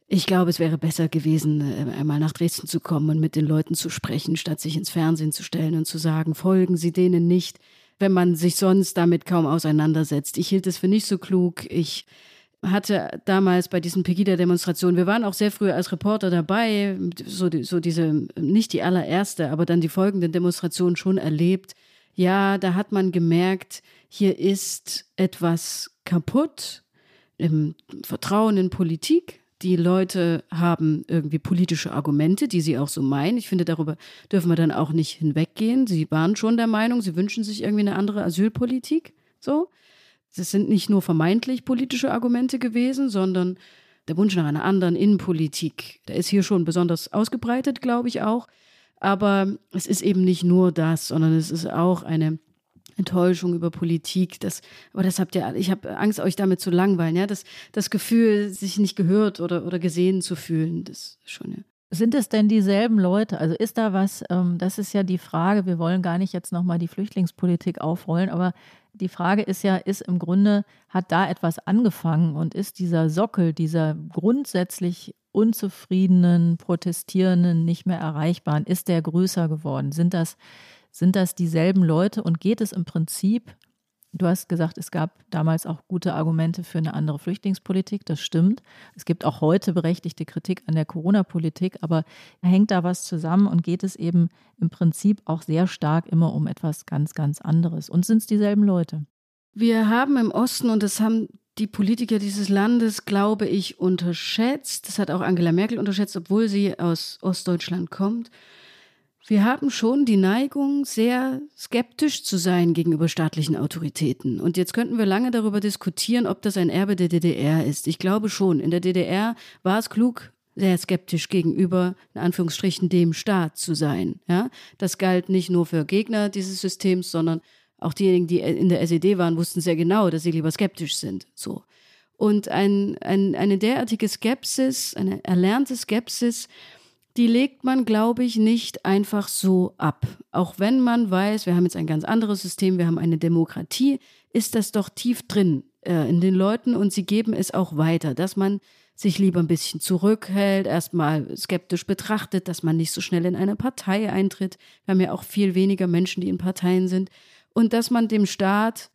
Ich glaube, es wäre besser gewesen, äh, einmal nach Dresden zu kommen und mit den Leuten zu sprechen, statt sich ins Fernsehen zu stellen und zu sagen, folgen Sie denen nicht, wenn man sich sonst damit kaum auseinandersetzt. Ich hielt es für nicht so klug. Ich hatte damals bei diesen Pegida-Demonstrationen, wir waren auch sehr früh als Reporter dabei, so, die, so diese, nicht die allererste, aber dann die folgenden Demonstrationen schon erlebt. Ja, da hat man gemerkt, hier ist etwas kaputt im Vertrauen in Politik. Die Leute haben irgendwie politische Argumente, die sie auch so meinen. Ich finde, darüber dürfen wir dann auch nicht hinweggehen. Sie waren schon der Meinung, sie wünschen sich irgendwie eine andere Asylpolitik. So. das sind nicht nur vermeintlich politische Argumente gewesen, sondern der Wunsch nach einer anderen Innenpolitik. Der ist hier schon besonders ausgebreitet, glaube ich auch. Aber es ist eben nicht nur das, sondern es ist auch eine Enttäuschung über Politik. Das, aber das habt ihr, ich habe Angst, euch damit zu langweilen. Ja, das, das Gefühl, sich nicht gehört oder, oder gesehen zu fühlen, das ist schon ja. Sind es denn dieselben Leute? Also ist da was, ähm, das ist ja die Frage, wir wollen gar nicht jetzt nochmal die Flüchtlingspolitik aufrollen, aber die Frage ist ja, ist im Grunde, hat da etwas angefangen und ist dieser Sockel, dieser grundsätzlich unzufriedenen, protestierenden, nicht mehr erreichbaren, ist der größer geworden? Sind das, sind das dieselben Leute und geht es im Prinzip Du hast gesagt, es gab damals auch gute Argumente für eine andere Flüchtlingspolitik. Das stimmt. Es gibt auch heute berechtigte Kritik an der Corona-Politik, aber hängt da was zusammen und geht es eben im Prinzip auch sehr stark immer um etwas ganz, ganz anderes. Und sind es dieselben Leute? Wir haben im Osten, und das haben die Politiker dieses Landes, glaube ich, unterschätzt. Das hat auch Angela Merkel unterschätzt, obwohl sie aus Ostdeutschland kommt. Wir haben schon die Neigung, sehr skeptisch zu sein gegenüber staatlichen Autoritäten. Und jetzt könnten wir lange darüber diskutieren, ob das ein Erbe der DDR ist. Ich glaube schon. In der DDR war es klug, sehr skeptisch gegenüber, in Anführungsstrichen, dem Staat zu sein. Ja? Das galt nicht nur für Gegner dieses Systems, sondern auch diejenigen, die in der SED waren, wussten sehr genau, dass sie lieber skeptisch sind. So. Und ein, ein, eine derartige Skepsis, eine erlernte Skepsis, die legt man, glaube ich, nicht einfach so ab. Auch wenn man weiß, wir haben jetzt ein ganz anderes System, wir haben eine Demokratie, ist das doch tief drin äh, in den Leuten und sie geben es auch weiter, dass man sich lieber ein bisschen zurückhält, erstmal skeptisch betrachtet, dass man nicht so schnell in eine Partei eintritt. Wir haben ja auch viel weniger Menschen, die in Parteien sind. Und dass man dem Staat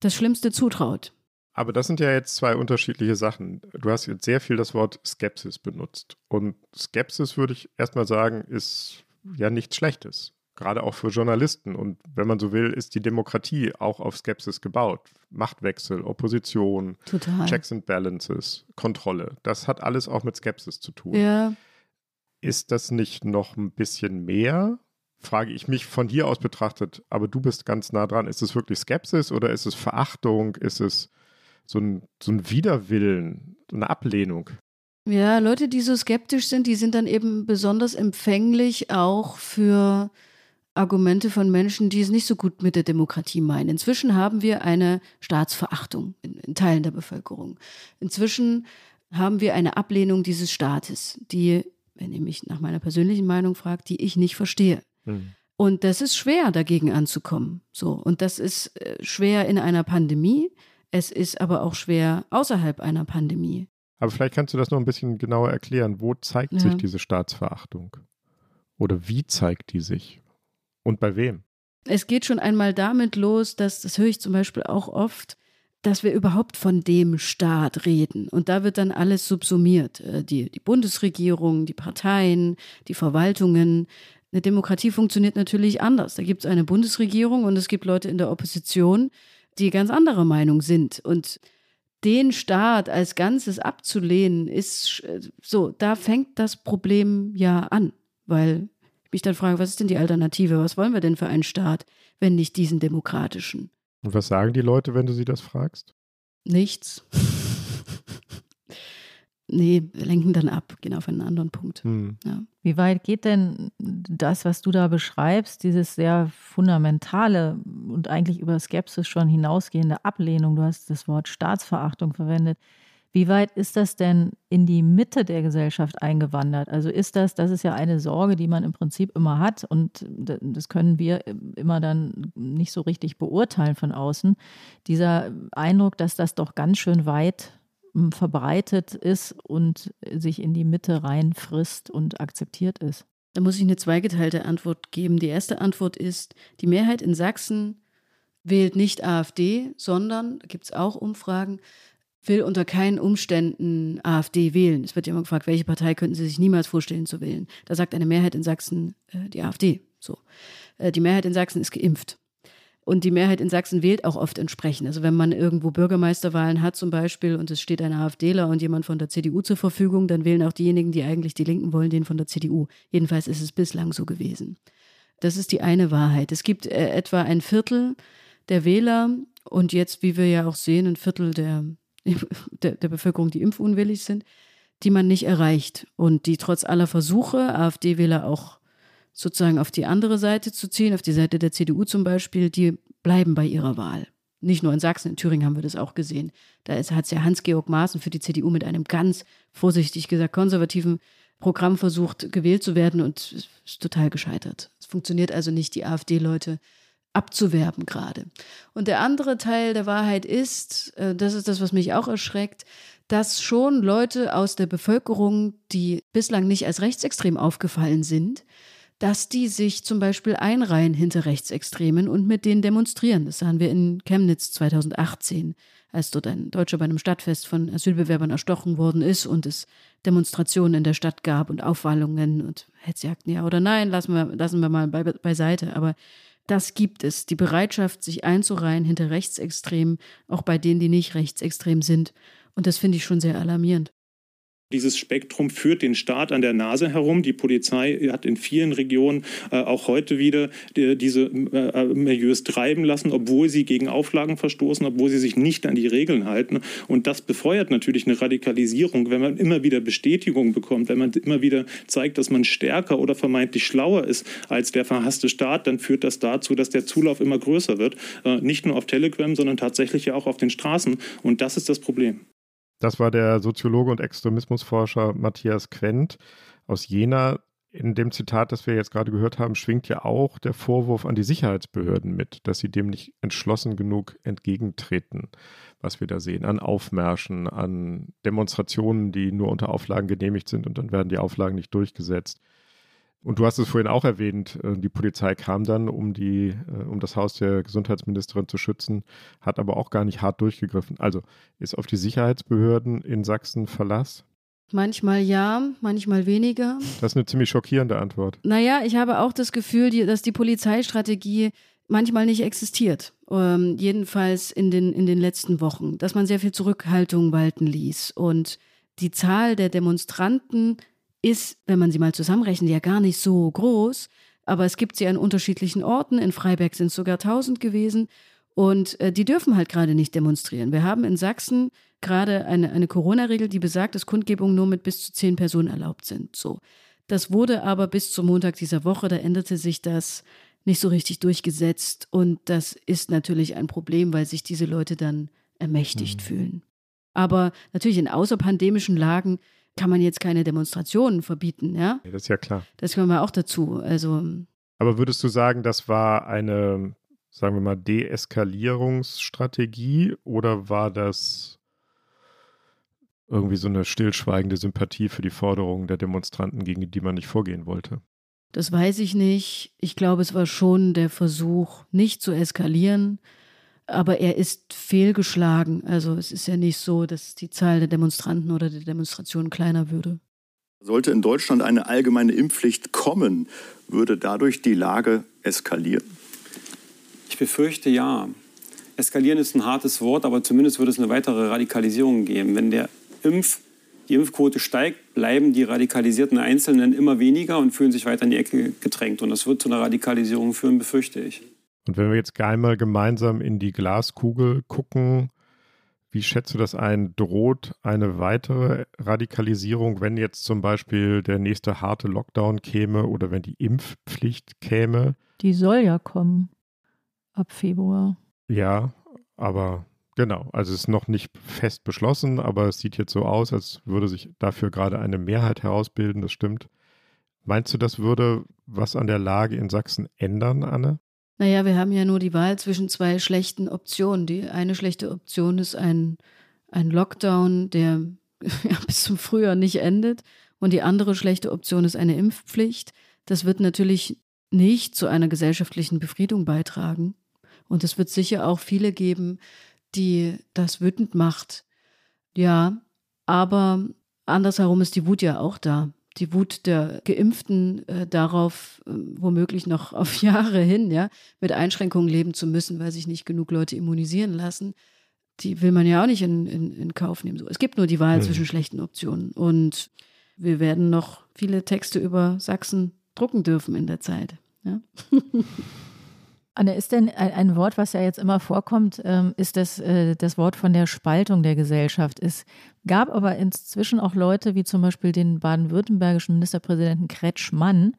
das Schlimmste zutraut. Aber das sind ja jetzt zwei unterschiedliche Sachen. Du hast jetzt sehr viel das Wort Skepsis benutzt. Und Skepsis, würde ich erstmal sagen, ist ja nichts Schlechtes. Gerade auch für Journalisten. Und wenn man so will, ist die Demokratie auch auf Skepsis gebaut. Machtwechsel, Opposition, Total. Checks and Balances, Kontrolle. Das hat alles auch mit Skepsis zu tun. Ja. Ist das nicht noch ein bisschen mehr? Frage ich mich von hier aus betrachtet, aber du bist ganz nah dran. Ist es wirklich Skepsis oder ist es Verachtung? Ist es so ein, so ein Widerwillen, eine Ablehnung. Ja, Leute, die so skeptisch sind, die sind dann eben besonders empfänglich auch für Argumente von Menschen, die es nicht so gut mit der Demokratie meinen. Inzwischen haben wir eine Staatsverachtung in, in Teilen der Bevölkerung. Inzwischen haben wir eine Ablehnung dieses Staates, die, wenn ihr mich nach meiner persönlichen Meinung fragt, die ich nicht verstehe. Hm. Und das ist schwer, dagegen anzukommen. So. Und das ist äh, schwer in einer Pandemie. Es ist aber auch schwer außerhalb einer Pandemie. Aber vielleicht kannst du das noch ein bisschen genauer erklären. Wo zeigt ja. sich diese Staatsverachtung? Oder wie zeigt die sich? Und bei wem? Es geht schon einmal damit los, dass, das höre ich zum Beispiel auch oft, dass wir überhaupt von dem Staat reden. Und da wird dann alles subsumiert. Äh, die, die Bundesregierung, die Parteien, die Verwaltungen. Eine Demokratie funktioniert natürlich anders. Da gibt es eine Bundesregierung und es gibt Leute in der Opposition, die ganz anderer Meinung sind. Und den Staat als Ganzes abzulehnen, ist so, da fängt das Problem ja an, weil ich mich dann frage, was ist denn die Alternative? Was wollen wir denn für einen Staat, wenn nicht diesen demokratischen? Und was sagen die Leute, wenn du sie das fragst? Nichts. Nee, wir lenken dann ab, gehen auf einen anderen Punkt. Hm. Ja. Wie weit geht denn das, was du da beschreibst, dieses sehr fundamentale und eigentlich über Skepsis schon hinausgehende Ablehnung? Du hast das Wort Staatsverachtung verwendet. Wie weit ist das denn in die Mitte der Gesellschaft eingewandert? Also ist das, das ist ja eine Sorge, die man im Prinzip immer hat und das können wir immer dann nicht so richtig beurteilen von außen. Dieser Eindruck, dass das doch ganz schön weit verbreitet ist und sich in die Mitte reinfrisst und akzeptiert ist? Da muss ich eine zweigeteilte Antwort geben. Die erste Antwort ist, die Mehrheit in Sachsen wählt nicht AfD, sondern, gibt es auch Umfragen, will unter keinen Umständen AfD wählen. Es wird ja immer gefragt, welche Partei könnten Sie sich niemals vorstellen zu wählen. Da sagt eine Mehrheit in Sachsen äh, die AfD. So. Äh, die Mehrheit in Sachsen ist geimpft. Und die Mehrheit in Sachsen wählt auch oft entsprechend. Also wenn man irgendwo Bürgermeisterwahlen hat zum Beispiel und es steht ein AfDler und jemand von der CDU zur Verfügung, dann wählen auch diejenigen, die eigentlich die Linken wollen, den von der CDU. Jedenfalls ist es bislang so gewesen. Das ist die eine Wahrheit. Es gibt äh, etwa ein Viertel der Wähler und jetzt, wie wir ja auch sehen, ein Viertel der, der, der Bevölkerung, die impfunwillig sind, die man nicht erreicht und die trotz aller Versuche, AfD-Wähler auch sozusagen auf die andere Seite zu ziehen, auf die Seite der CDU zum Beispiel, die bleiben bei ihrer Wahl. Nicht nur in Sachsen, in Thüringen haben wir das auch gesehen. Da hat es ja Hans-Georg Maaßen für die CDU mit einem ganz vorsichtig gesagt konservativen Programm versucht, gewählt zu werden und ist total gescheitert. Es funktioniert also nicht, die AfD-Leute abzuwerben gerade. Und der andere Teil der Wahrheit ist, äh, das ist das, was mich auch erschreckt, dass schon Leute aus der Bevölkerung, die bislang nicht als rechtsextrem aufgefallen sind, dass die sich zum Beispiel einreihen hinter Rechtsextremen und mit denen demonstrieren. Das sahen wir in Chemnitz 2018, als dort ein Deutscher bei einem Stadtfest von Asylbewerbern erstochen worden ist und es Demonstrationen in der Stadt gab und Aufwallungen und Hetzjagden, ja oder nein, lassen wir, lassen wir mal beiseite. Aber das gibt es, die Bereitschaft, sich einzureihen hinter Rechtsextremen, auch bei denen, die nicht rechtsextrem sind. Und das finde ich schon sehr alarmierend. Dieses Spektrum führt den Staat an der Nase herum. Die Polizei hat in vielen Regionen äh, auch heute wieder die, diese äh, Milieus treiben lassen, obwohl sie gegen Auflagen verstoßen, obwohl sie sich nicht an die Regeln halten. Und das befeuert natürlich eine Radikalisierung, wenn man immer wieder Bestätigung bekommt, wenn man immer wieder zeigt, dass man stärker oder vermeintlich schlauer ist als der verhasste Staat, dann führt das dazu, dass der Zulauf immer größer wird. Äh, nicht nur auf Telegram, sondern tatsächlich ja auch auf den Straßen. Und das ist das Problem. Das war der Soziologe und Extremismusforscher Matthias Quent aus Jena. In dem Zitat, das wir jetzt gerade gehört haben, schwingt ja auch der Vorwurf an die Sicherheitsbehörden mit, dass sie dem nicht entschlossen genug entgegentreten, was wir da sehen, an Aufmärschen, an Demonstrationen, die nur unter Auflagen genehmigt sind und dann werden die Auflagen nicht durchgesetzt. Und du hast es vorhin auch erwähnt, äh, die Polizei kam dann, um, die, äh, um das Haus der Gesundheitsministerin zu schützen, hat aber auch gar nicht hart durchgegriffen. Also ist auf die Sicherheitsbehörden in Sachsen Verlass? Manchmal ja, manchmal weniger. Das ist eine ziemlich schockierende Antwort. Naja, ich habe auch das Gefühl, dass die Polizeistrategie manchmal nicht existiert. Ähm, jedenfalls in den, in den letzten Wochen. Dass man sehr viel Zurückhaltung walten ließ. Und die Zahl der Demonstranten ist, wenn man sie mal zusammenrechnet, ja gar nicht so groß. Aber es gibt sie an unterschiedlichen Orten. In Freiberg sind es sogar 1000 gewesen. Und äh, die dürfen halt gerade nicht demonstrieren. Wir haben in Sachsen gerade eine, eine Corona-Regel, die besagt, dass Kundgebungen nur mit bis zu zehn Personen erlaubt sind. So. Das wurde aber bis zum Montag dieser Woche, da änderte sich das nicht so richtig durchgesetzt. Und das ist natürlich ein Problem, weil sich diese Leute dann ermächtigt mhm. fühlen. Aber natürlich in außerpandemischen Lagen kann man jetzt keine Demonstrationen verbieten, ja? ja das ist ja klar. Das kommen wir auch dazu. Also. Aber würdest du sagen, das war eine, sagen wir mal, Deeskalierungsstrategie oder war das irgendwie so eine stillschweigende Sympathie für die Forderungen der Demonstranten, gegen die man nicht vorgehen wollte? Das weiß ich nicht. Ich glaube, es war schon der Versuch, nicht zu eskalieren, aber er ist fehlgeschlagen. Also es ist ja nicht so, dass die Zahl der Demonstranten oder der Demonstrationen kleiner würde. Sollte in Deutschland eine allgemeine Impfpflicht kommen, würde dadurch die Lage eskalieren? Ich befürchte ja. Eskalieren ist ein hartes Wort, aber zumindest würde es eine weitere Radikalisierung geben. Wenn der Impf, die Impfquote steigt, bleiben die radikalisierten Einzelnen immer weniger und fühlen sich weiter in die Ecke gedrängt. Und das wird zu einer Radikalisierung führen, befürchte ich. Und wenn wir jetzt einmal gemeinsam in die Glaskugel gucken, wie schätzt du das ein? Droht eine weitere Radikalisierung, wenn jetzt zum Beispiel der nächste harte Lockdown käme oder wenn die Impfpflicht käme? Die soll ja kommen ab Februar. Ja, aber genau, also es ist noch nicht fest beschlossen, aber es sieht jetzt so aus, als würde sich dafür gerade eine Mehrheit herausbilden, das stimmt. Meinst du, das würde was an der Lage in Sachsen ändern, Anne? Naja, wir haben ja nur die Wahl zwischen zwei schlechten Optionen. Die eine schlechte Option ist ein, ein Lockdown, der ja, bis zum Frühjahr nicht endet. Und die andere schlechte Option ist eine Impfpflicht. Das wird natürlich nicht zu einer gesellschaftlichen Befriedung beitragen. Und es wird sicher auch viele geben, die das wütend macht. Ja, aber andersherum ist die Wut ja auch da die Wut der Geimpften äh, darauf, äh, womöglich noch auf Jahre hin, ja, mit Einschränkungen leben zu müssen, weil sich nicht genug Leute immunisieren lassen, die will man ja auch nicht in, in, in Kauf nehmen. So, es gibt nur die Wahl mhm. zwischen schlechten Optionen. Und wir werden noch viele Texte über Sachsen drucken dürfen in der Zeit. Ja? Anne, ist denn ein, Wort, was ja jetzt immer vorkommt, ähm, ist das, äh, das Wort von der Spaltung der Gesellschaft. Es gab aber inzwischen auch Leute, wie zum Beispiel den baden-württembergischen Ministerpräsidenten Kretschmann,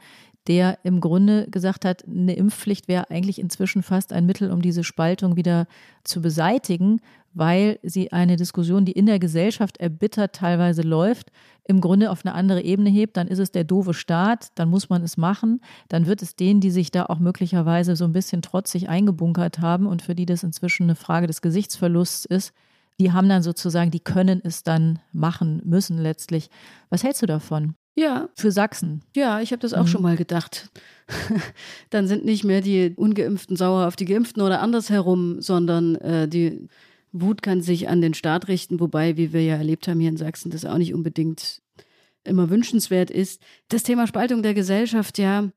der im Grunde gesagt hat, eine Impfpflicht wäre eigentlich inzwischen fast ein Mittel, um diese Spaltung wieder zu beseitigen, weil sie eine Diskussion, die in der Gesellschaft erbittert teilweise läuft, im Grunde auf eine andere Ebene hebt. Dann ist es der doofe Staat, dann muss man es machen. Dann wird es denen, die sich da auch möglicherweise so ein bisschen trotzig eingebunkert haben und für die das inzwischen eine Frage des Gesichtsverlusts ist, die haben dann sozusagen, die können es dann machen müssen letztlich. Was hältst du davon? Ja. Für Sachsen. Ja, ich habe das auch mhm. schon mal gedacht. Dann sind nicht mehr die Ungeimpften sauer auf die Geimpften oder andersherum, sondern äh, die Wut kann sich an den Staat richten, wobei, wie wir ja erlebt haben hier in Sachsen, das auch nicht unbedingt immer wünschenswert ist. Das Thema Spaltung der Gesellschaft, ja.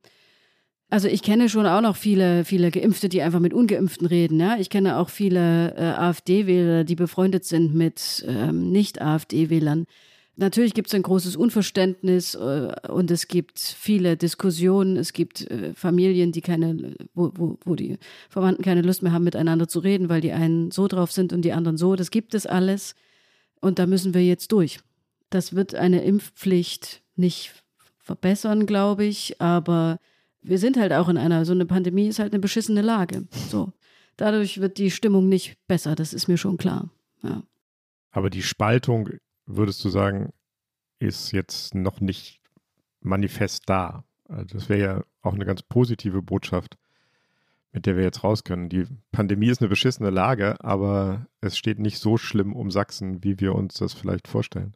Also ich kenne schon auch noch viele, viele Geimpfte, die einfach mit Ungeimpften reden. Ja? Ich kenne auch viele äh, AfD-Wähler, die befreundet sind mit ähm, Nicht-AfD-Wählern. Natürlich gibt es ein großes Unverständnis äh, und es gibt viele Diskussionen. Es gibt äh, Familien, die keine, wo, wo, wo die Verwandten keine Lust mehr haben, miteinander zu reden, weil die einen so drauf sind und die anderen so. Das gibt es alles. Und da müssen wir jetzt durch. Das wird eine Impfpflicht nicht verbessern, glaube ich, aber wir sind halt auch in einer, so eine Pandemie ist halt eine beschissene Lage. So. Dadurch wird die Stimmung nicht besser, das ist mir schon klar. Ja. Aber die Spaltung würdest du sagen, ist jetzt noch nicht manifest da? Also das wäre ja auch eine ganz positive Botschaft, mit der wir jetzt raus können. Die Pandemie ist eine beschissene Lage, aber es steht nicht so schlimm um Sachsen, wie wir uns das vielleicht vorstellen.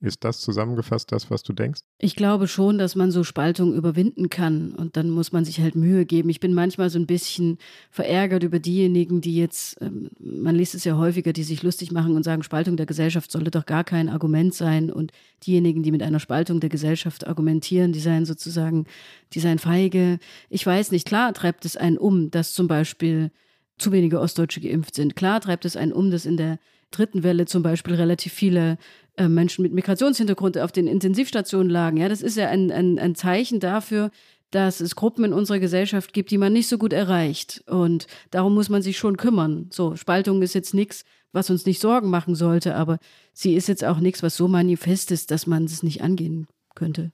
Ist das zusammengefasst das, was du denkst? Ich glaube schon, dass man so Spaltung überwinden kann und dann muss man sich halt Mühe geben. Ich bin manchmal so ein bisschen verärgert über diejenigen, die jetzt, ähm, man liest es ja häufiger, die sich lustig machen und sagen, Spaltung der Gesellschaft solle doch gar kein Argument sein und diejenigen, die mit einer Spaltung der Gesellschaft argumentieren, die seien sozusagen, die seien feige. Ich weiß nicht, klar treibt es einen um, dass zum Beispiel zu wenige Ostdeutsche geimpft sind. Klar treibt es einen um, dass in der dritten Welle zum Beispiel relativ viele äh, Menschen mit Migrationshintergrund auf den Intensivstationen lagen. Ja, das ist ja ein, ein, ein Zeichen dafür, dass es Gruppen in unserer Gesellschaft gibt, die man nicht so gut erreicht. Und darum muss man sich schon kümmern. So, Spaltung ist jetzt nichts, was uns nicht Sorgen machen sollte, aber sie ist jetzt auch nichts, was so manifest ist, dass man es nicht angehen könnte.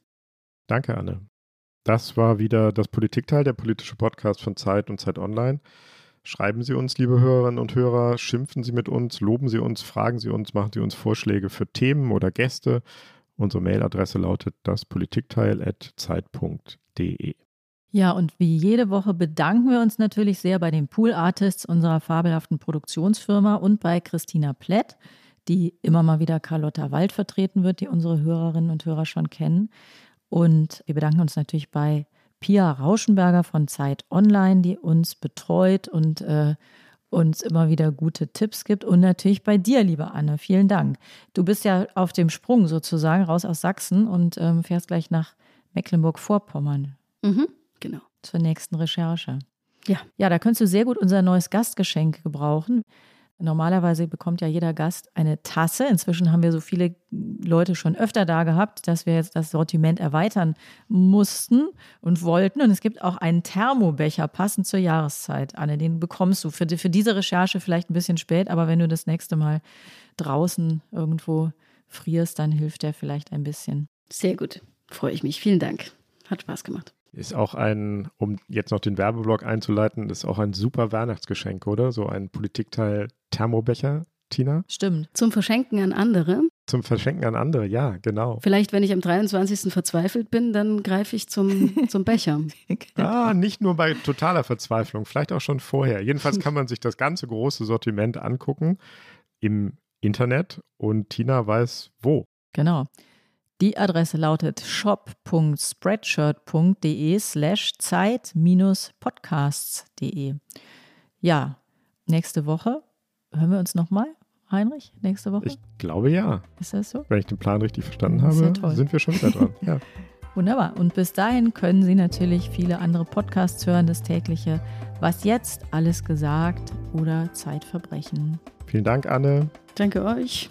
Danke, Anne. Das war wieder das Politikteil, der politische Podcast von Zeit und Zeit Online. Schreiben Sie uns, liebe Hörerinnen und Hörer, schimpfen Sie mit uns, loben Sie uns, fragen Sie uns, machen Sie uns Vorschläge für Themen oder Gäste. Unsere Mailadresse lautet daspolitikteil.zeit.de. Ja, und wie jede Woche bedanken wir uns natürlich sehr bei den Pool Artists unserer fabelhaften Produktionsfirma und bei Christina Plett, die immer mal wieder Carlotta Wald vertreten wird, die unsere Hörerinnen und Hörer schon kennen. Und wir bedanken uns natürlich bei Pia Rauschenberger von Zeit Online, die uns betreut und äh, uns immer wieder gute Tipps gibt. Und natürlich bei dir, liebe Anne. Vielen Dank. Du bist ja auf dem Sprung sozusagen raus aus Sachsen und ähm, fährst gleich nach Mecklenburg-Vorpommern. Mhm, genau. Zur nächsten Recherche. Ja. Ja, da könntest du sehr gut unser neues Gastgeschenk gebrauchen. Normalerweise bekommt ja jeder Gast eine Tasse. Inzwischen haben wir so viele Leute schon öfter da gehabt, dass wir jetzt das Sortiment erweitern mussten und wollten. Und es gibt auch einen Thermobecher passend zur Jahreszeit. Anne, den bekommst du für, für diese Recherche vielleicht ein bisschen spät, aber wenn du das nächste Mal draußen irgendwo frierst, dann hilft der vielleicht ein bisschen. Sehr gut. Freue ich mich. Vielen Dank. Hat Spaß gemacht. Ist auch ein, um jetzt noch den Werbeblock einzuleiten, ist auch ein super Weihnachtsgeschenk, oder? So ein Politikteil Thermobecher, Tina? Stimmt. Zum Verschenken an andere. Zum Verschenken an andere, ja, genau. Vielleicht, wenn ich am 23. verzweifelt bin, dann greife ich zum, zum Becher. ah, nicht nur bei totaler Verzweiflung, vielleicht auch schon vorher. Jedenfalls kann man sich das ganze große Sortiment angucken im Internet und Tina weiß wo. Genau. Die Adresse lautet shop.spreadshirt.de slash zeit-podcasts.de. Ja, nächste Woche hören wir uns nochmal, Heinrich, nächste Woche? Ich glaube ja. Ist das so? Wenn ich den Plan richtig verstanden habe, sind wir schon wieder dran. Ja. Wunderbar. Und bis dahin können Sie natürlich viele andere Podcasts hören, das tägliche Was jetzt, alles gesagt oder Zeitverbrechen. Vielen Dank, Anne. Danke euch.